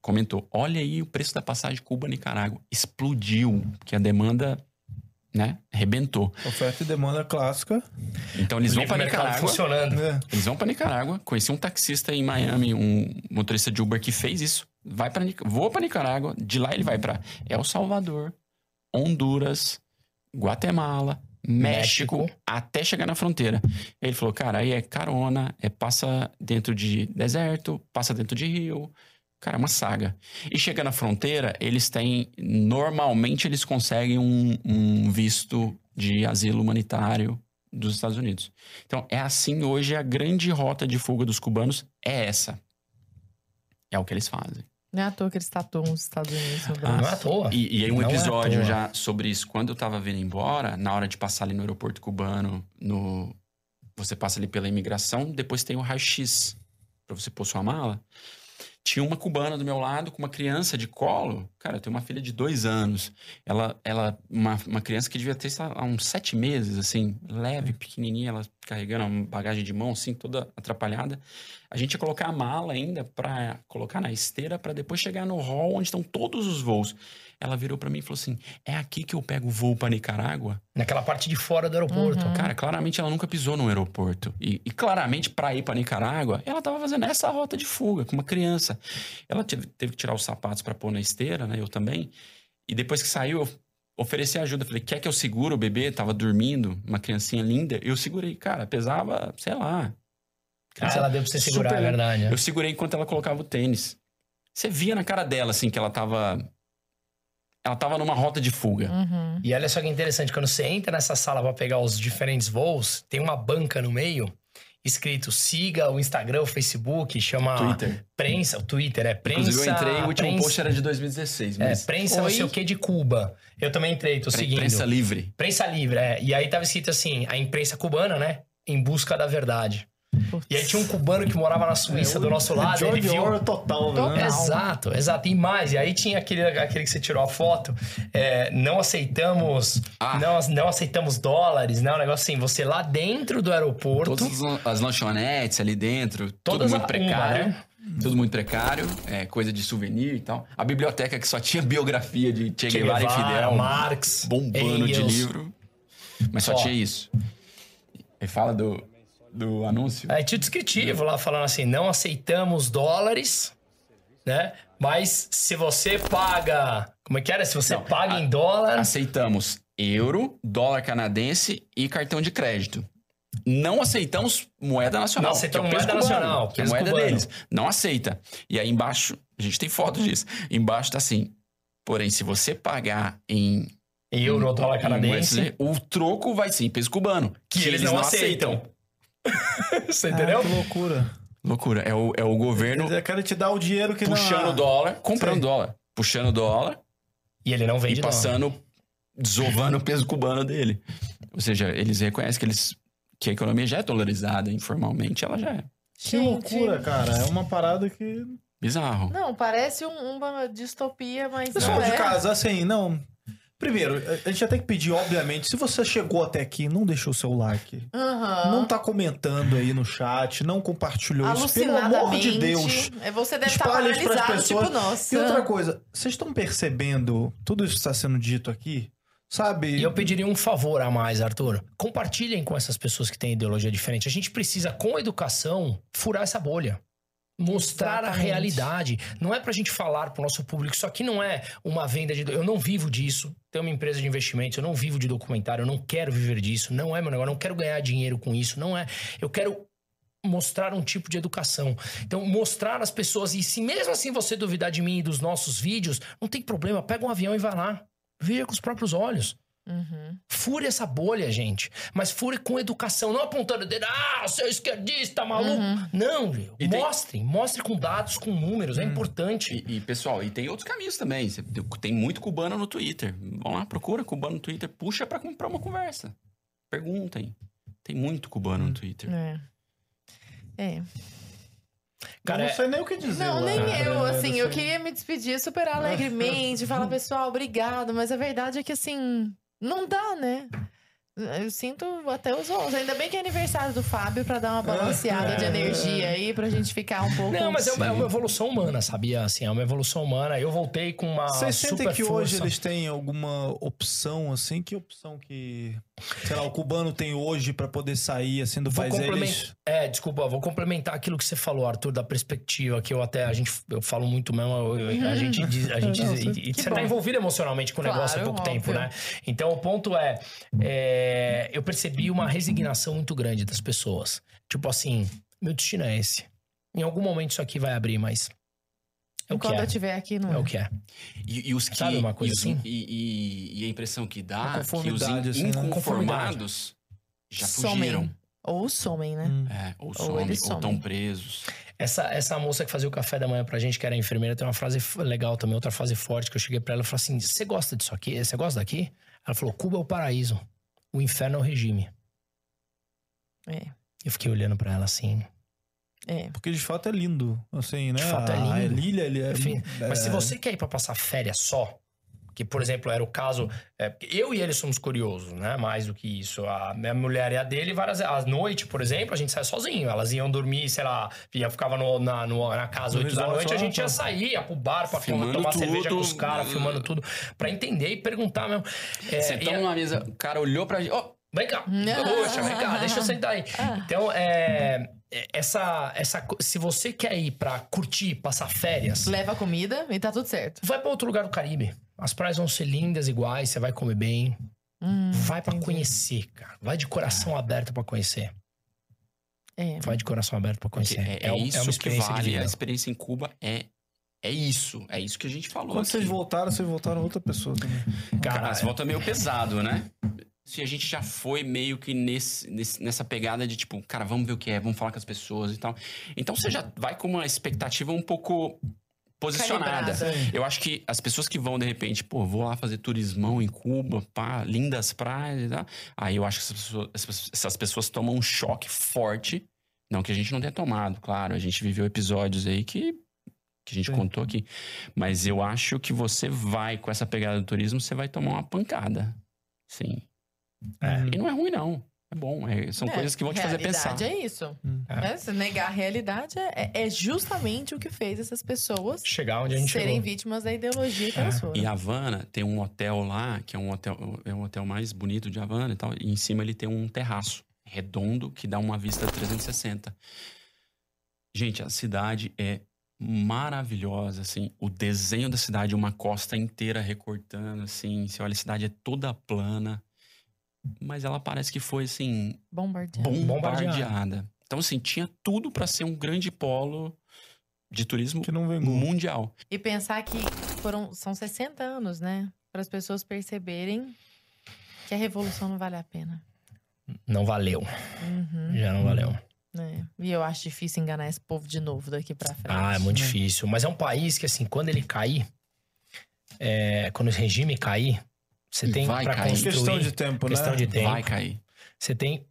comentou: olha aí o preço da passagem Cuba-Nicarágua. Explodiu, porque a demanda. Né? Arrebentou.
Oferta e demanda clássica.
Então eles vão para Nicarágua.
funcionando.
né?
Eles vão pra Nicarágua. Conheci um taxista em Miami, um motorista de Uber que fez isso. Vai para Vou pra Nicarágua. De lá ele vai pra El Salvador, Honduras, Guatemala, México,
México.
até chegar na fronteira. Ele falou, cara, aí é carona, é passa dentro de deserto, passa dentro de rio. Cara, é uma saga. E chega na fronteira, eles têm. Normalmente eles conseguem um, um visto de asilo humanitário dos Estados Unidos. Então, é assim hoje a grande rota de fuga dos cubanos é essa. É o que eles fazem.
Não é à toa que eles tatuam os Estados Unidos no
Não é à toa.
E, e aí um
Não é
episódio
toa.
já sobre isso. Quando eu tava vindo embora, na hora de passar ali no aeroporto cubano, no você passa ali pela imigração, depois tem o raio-x pra você pôr sua mala. Tinha uma cubana do meu lado com uma criança de colo. Cara, eu tenho uma filha de dois anos. Ela, ela uma, uma criança que devia ter lá, uns sete meses, assim, leve, pequenininha, ela carregando uma bagagem de mão, assim, toda atrapalhada. A gente ia colocar a mala ainda pra colocar na esteira pra depois chegar no hall onde estão todos os voos. Ela virou pra mim e falou assim: é aqui que eu pego o voo pra Nicarágua?
Naquela parte de fora do aeroporto.
Uhum.
Cara, claramente ela nunca pisou no aeroporto. E, e claramente, pra ir pra Nicarágua, ela tava fazendo essa rota de fuga com uma criança. Ela teve, teve que tirar os sapatos pra pôr na esteira, né? Eu também. E depois que saiu, eu ofereci ajuda. Falei, quer que eu segure o bebê? Tava dormindo, uma criancinha linda. Eu segurei, cara, pesava, sei lá.
Ah,
criança
ela deu pra você segurar,
super-
é verdade.
Eu segurei enquanto ela colocava o tênis. Você via na cara dela, assim, que ela tava. Ela tava numa rota de fuga.
Uhum.
E olha só que interessante, quando você entra nessa sala pra pegar os diferentes voos, tem uma banca no meio, escrito siga o Instagram, o Facebook, chama
Twitter.
prensa, o Twitter, é prensa.
Inclusive, eu entrei, o último
prensa,
post era de 2016.
É,
Mas
prensa não
Oi?
sei o que de Cuba. Eu também entrei, tô
Pre-
seguindo.
Prensa livre.
Prensa livre, é. E aí tava escrito assim, a imprensa cubana, né? Em busca da verdade.
Putz.
E aí tinha um cubano que morava na Suíça do nosso lado, ele
George
viu...
Orwell total,
Total.
né?
Exato, exato. E mais, e aí tinha aquele, aquele que você tirou a foto, é, não aceitamos,
Ah.
não, não aceitamos dólares, né? Um negócio assim, você lá dentro do aeroporto,
Todas as lan- as lanchonetes ali dentro, tudo muito
a-
precário.
uma, né?
Tudo muito precário, é, coisa de souvenir e tal. A biblioteca que só tinha biografia de Che Guevara e Fidel.
Marx,
bombando de
Engels.
livro. Mas só
Ó.
tinha isso. E fala do, do anúncio.
Tinha o descritivo lá falando assim: não aceitamos dólares, né? Mas se você paga. Como é que era? Se você
Não,
paga
a-
em dólar.
Aceitamos euro, dólar canadense e cartão de crédito. Não aceitamos moeda nacional.
Não aceitamos
que é o peso
moeda
cubano,
nacional,
Que é a moeda
cubano.
deles. Não aceita. E aí embaixo, a gente tem foto disso. Embaixo tá assim. Porém, se você pagar em
Euro, dólar
em
canadense.
USD, o troco vai ser em peso cubano.
Que eles não aceitam. [laughs] Você
Ah,
entendeu?
que loucura.
Loucura. É o, é o governo
querem te dar o dinheiro que
puxando
não...
dólar, comprando
Sei.
dólar. Puxando dólar
E ele não
e
vende dólar.
passando, desovando o peso cubano dele. Ou seja, eles reconhecem que, eles, que a economia já é dolarizada informalmente, ela já é.
Que
Gente,
loucura, cara. É uma parada que...
Bizarro.
Não, parece um- uma distopia, mas
Pessoal
não
de
é.
casa, assim, não... Primeiro, a- gente já tem que pedir, obviamente, se você chegou até aqui, não deixou o seu like.
Aham.
Não tá comentando aí no chat, não compartilhou isso. Pelo amor de Deus.
É, Você deve estar
isso pras
paralisado,
pessoas.
tipo, nossa.
E outra coisa, vocês estão percebendo tudo isso que está sendo dito aqui? Sabe?
E eu pediria um favor a mais, Arthur. Compartilhem com essas pessoas que têm ideologia diferente. A gente precisa, com educação, furar essa bolha. Mostrar a
Exatamente.
realidade. Não é pra gente falar pro nosso público. Isso aqui não é uma venda de. Eu não vivo disso. Tenho uma empresa de investimentos. Eu não vivo de documentário. Eu não quero viver disso. Não é meu negócio. Eu não quero ganhar dinheiro com isso. Não é. Eu quero mostrar um tipo de educação. Então, mostrar às pessoas. E se mesmo assim você duvidar de mim e dos nossos vídeos, não tem problema. Pega um avião e vai lá. Veja com os próprios olhos.
Uhum.
Fure essa bolha, gente. Mas fure com educação, não apontando o dedo. Ah, seu esquerdista, maluco.
Uhum.
Não?
E tem-
Mostre. Mostre com dados, com números. É importante.
E, e, pessoal, e tem outros caminhos também. Tem muito cubano no Twitter. Vão lá, procura cubano no Twitter, puxa pra, pra uma conversa. Perguntem. Tem muito cubano no Twitter.
É. É.
Cara,
eu
é-
não sei nem o que dizer.
Não,
lá,
nem
né?
eu, assim, eu
Não
queria me despedir super alegremente, [laughs] falar, pessoal, obrigado, mas a verdade é que, assim, não dá, né? Eu sinto até os olhos. Ainda bem que é aniversário do Fábio pra dar uma balanceada de energia aí, pra gente ficar um pouco.
Não, mas é uma, é uma evolução humana, sabia? Assim, é uma evolução humana. Eu voltei com uma
Vocês sentem
super
que
força.
hoje eles têm alguma opção, assim? Que opção que, sei lá, o cubano tem hoje pra poder sair, assim, do
Vou
país? Eles...
É, desculpa, vou complementar aquilo que você falou, Arthur, da perspectiva, que eu até, a gente, eu falo muito mesmo, eu- eu- a [laughs] gente diz, a gente diz- e, você
bom.
tá envolvido emocionalmente com o
Claro,
negócio há pouco
óbvio.
tempo, né? Então, o ponto é, é, eu percebi uma resignação muito grande das pessoas. Tipo assim, meu destino é esse. Em algum momento isso aqui vai abrir, mas é o que
Quando
é.
eu estiver aqui, não
É o que é.
E, e os que.
Sabe uma coisa
e,
assim?
e- e- e a impressão que dá que os
assim, né?
inconformados já fugiram.
somem. Ou somem, né?
Hum.
É, ou
Ou
somem,
eles
ou estão
somem.
presos.
Essa, essa moça que fazia o café da manhã pra gente, que era enfermeira, tem uma frase legal também, outra frase forte que eu cheguei pra ela e falei assim: Você gosta disso aqui? Você gosta daqui? Ela falou: Cuba é o paraíso, o inferno é o regime.
É.
Eu fiquei olhando pra ela assim.
É.
Porque de fato é lindo, assim, né?
De fato é lindo.
A Lília, ele é...
Enfim,
é-
Mas se você quer ir pra passar férias só, Que, por exemplo, era o caso. é, eu e ele somos curiosos, né? Mais do que isso. A minha mulher e a dele, várias. À noite, por exemplo, a gente sai sozinho. Elas iam dormir, sei lá, ia, ficava no- na, no- na casa
No
8 da noite, a gente ia
tá.
sair, ia pro bar pra
Filmando
tomar cerveja com os
tudo.
caras, filmando tudo, pra entender e perguntar mesmo. É,
Sentamos
e-
numa mesa, o cara olhou pra gente. Ó,
Vem cá. Poxa, vem cá, deixa eu sentar aí. Então, é, é, essa, essa, se você quer ir pra curtir, passar férias,
Leva comida e tá tudo certo.
vai pra outro lugar do Caribe. As praias vão ser lindas iguais, você vai comer bem.
Hum,
Vai pra
entendi.
conhecer, cara. Vai de coração aberto pra conhecer.
É.
Vai de coração aberto pra
porque
conhecer.
é, é
um-
isso
uma
que
experiência
vale.
vida.
A experiência em Cuba é, é isso. É isso que a gente falou.
Quando
aqui.
vocês voltaram, vocês voltaram outra pessoa também.
Cara,
Cara,
você volta meio pesado, né? Se a gente já foi meio que nesse, nesse- nessa pegada de tipo, cara, vamos ver o que é, vamos falar com as pessoas e tal. Então você já vai com uma expectativa um pouco posicionada. Eu acho que as pessoas que vão, de repente, pô, vou lá fazer turismão em Cuba, pá, lindas praias e tal. Aí eu acho que essas pessoas, essas pessoas- essas pessoas tomam um choque forte. Não que a gente não tenha tomado, claro. A gente viveu episódios aí que, que a gente
Sim.
contou aqui. Mas eu acho que você vai com essa pegada do turismo, você vai tomar uma pancada. Sim.
É.
E não é ruim, não. É bom. é- são
É,
coisas que vão te fazer pensar.
Realidade é isso.
Hum.
É, se negar a realidade é, é justamente o que fez essas pessoas
Chegar onde a gente
serem
chegou.
vítimas da ideologia que elas foram.
E Havana tem um hotel lá, que é um hotel, é um hotel mais bonito de Havana e tal. E em cima ele tem um terraço redondo que dá uma vista 360. Gente, a cidade é maravilhosa, assim. O desenho da cidade, uma costa inteira recortando, assim. Você olha, a cidade é toda plana. Mas ela parece que foi, assim.
Bombardeada.
bombardeada. Então, assim, tinha tudo para ser um grande polo de turismo
Que não vingou.
mundial.
E pensar que foram, são 60 anos, né? Para as pessoas perceberem que a revolução não vale a pena.
Não valeu.
Uhum,
Já não valeu.
né? E eu acho difícil enganar esse povo de novo daqui pra frente.
Ah, é muito
Né?
difícil. Mas é um país que, assim, quando ele cair, é, quando o regime cair, você
E
tem
vai cair.
construir.
Questão de tempo,
questão
né?
de tempo.
Vai cair.
Você tem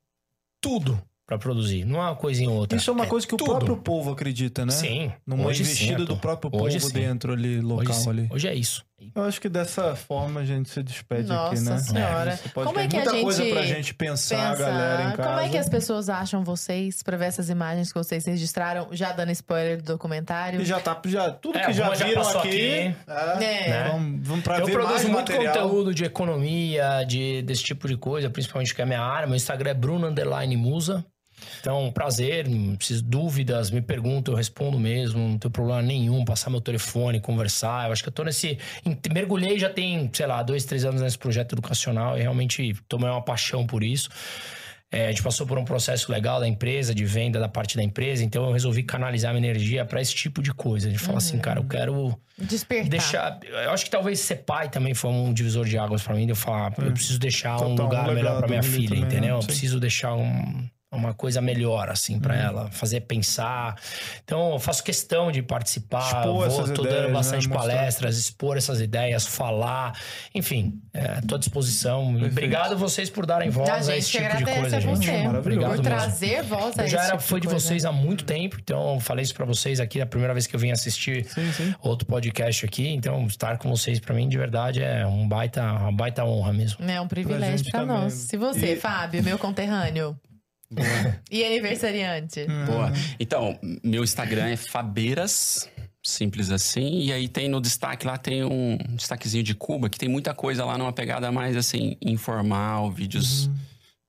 tudo pra produzir. Não é uma coisinha ou outra.
Isso é uma coisa que
tudo.
o próprio povo acredita, né?
Sim.
Numa
hoje
investida
sim,
do próprio
Hoje
povo
sim.
dentro ali,
Hoje,
local
sim.
ali.
Hoje é isso.
Eu acho que dessa forma a gente se despede
Nossa
aqui, né?
Senhora.
Você pode
Como
ter
é que a
muita coisa
gente
pra gente pensar,
Pensa,
galera, em casa.
como é que as pessoas acham vocês pra ver essas imagens que vocês registraram, já dando spoiler do documentário?
E já tá, já, tudo
É,
que já
já
viram
passou
aqui,
aqui.
é,
É.
Vamos, vamos pra
eu
ver mais
produzo muito
material.
conteúdo de economia, de, desse tipo de coisa, principalmente que é a minha área. Meu Instagram é Bruno Underline Musa. Então, prazer, não preciso dúvidas, me perguntam, eu respondo mesmo, não tenho problema nenhum, passar meu telefone, conversar. Eu acho que eu tô nesse. Mergulhei já tem, sei lá, dois, três anos nesse projeto educacional e realmente tomei uma paixão por isso. É, a gente passou por um processo legal da empresa, de venda da parte da empresa, então eu resolvi canalizar minha energia pra esse tipo de coisa. De falar assim, cara, eu quero
Despertar.
deixar. Eu acho que talvez ser pai também foi um divisor de águas pra mim. De eu falar, eu preciso deixar um
Total,
lugar
um
melhor pra
legado
minha filha,
também, né?
entendeu? Eu preciso deixar um- uma coisa melhor, assim, pra ela. Fazer pensar. Então, eu faço questão de participar.
Expor
vou,
essas
tô
ideias,
dando
né?
bastante
Mostrar.
palestras, expor essas ideias, falar. Enfim, é, tô à disposição. E obrigado a vocês por darem voz
a
a,
gente
esse tipo de coisa,
a
gente.
você
Maravilhoso.
Obrigado
por
mesmo.
trazer voz a
Eu
esse
já era
tipo
fã de,
coisa.
vocês há muito tempo, então eu falei isso pra vocês aqui, a primeira vez que eu vim assistir
Sim, sim.
outro podcast aqui, então estar com vocês pra mim de verdade é um baita, uma baita honra mesmo.
É um privilégio
também.
nós. E você,
E-
Fábio, meu conterrâneo? E aniversariante?
Boa. Então, meu Instagram é Fabeiras, simples assim. E aí tem no destaque lá, tem um destaquezinho de Cuba, que tem muita coisa lá numa pegada mais assim, informal, vídeos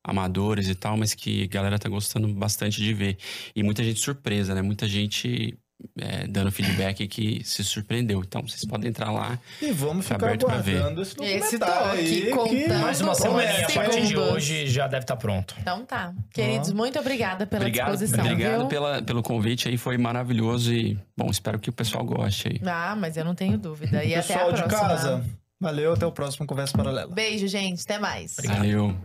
amadores e tal, mas que a galera tá gostando bastante de ver. E muita gente surpresa, né? Muita gente é, dando feedback que se surpreendeu. Então, vocês podem entrar lá.
E vamos
Tá
ficar
aberto pra ver.
aguardando esse
Esse
documentário
aqui
aí.
contando.
que-
Mais uma semana,
é,
a partir de hoje já deve estar pronto.
Então tá. Queridos, muito obrigada pela
obrigado
disposição,
obrigado
viu?
pela, pelo convite aí, foi maravilhoso e, bom, espero que o pessoal goste aí.
Ah, mas eu não tenho dúvida. E até a
Pessoal de
próxima.
casa, valeu, até o próximo Conversa Paralela.
Beijo, gente. Até mais.
Valeu.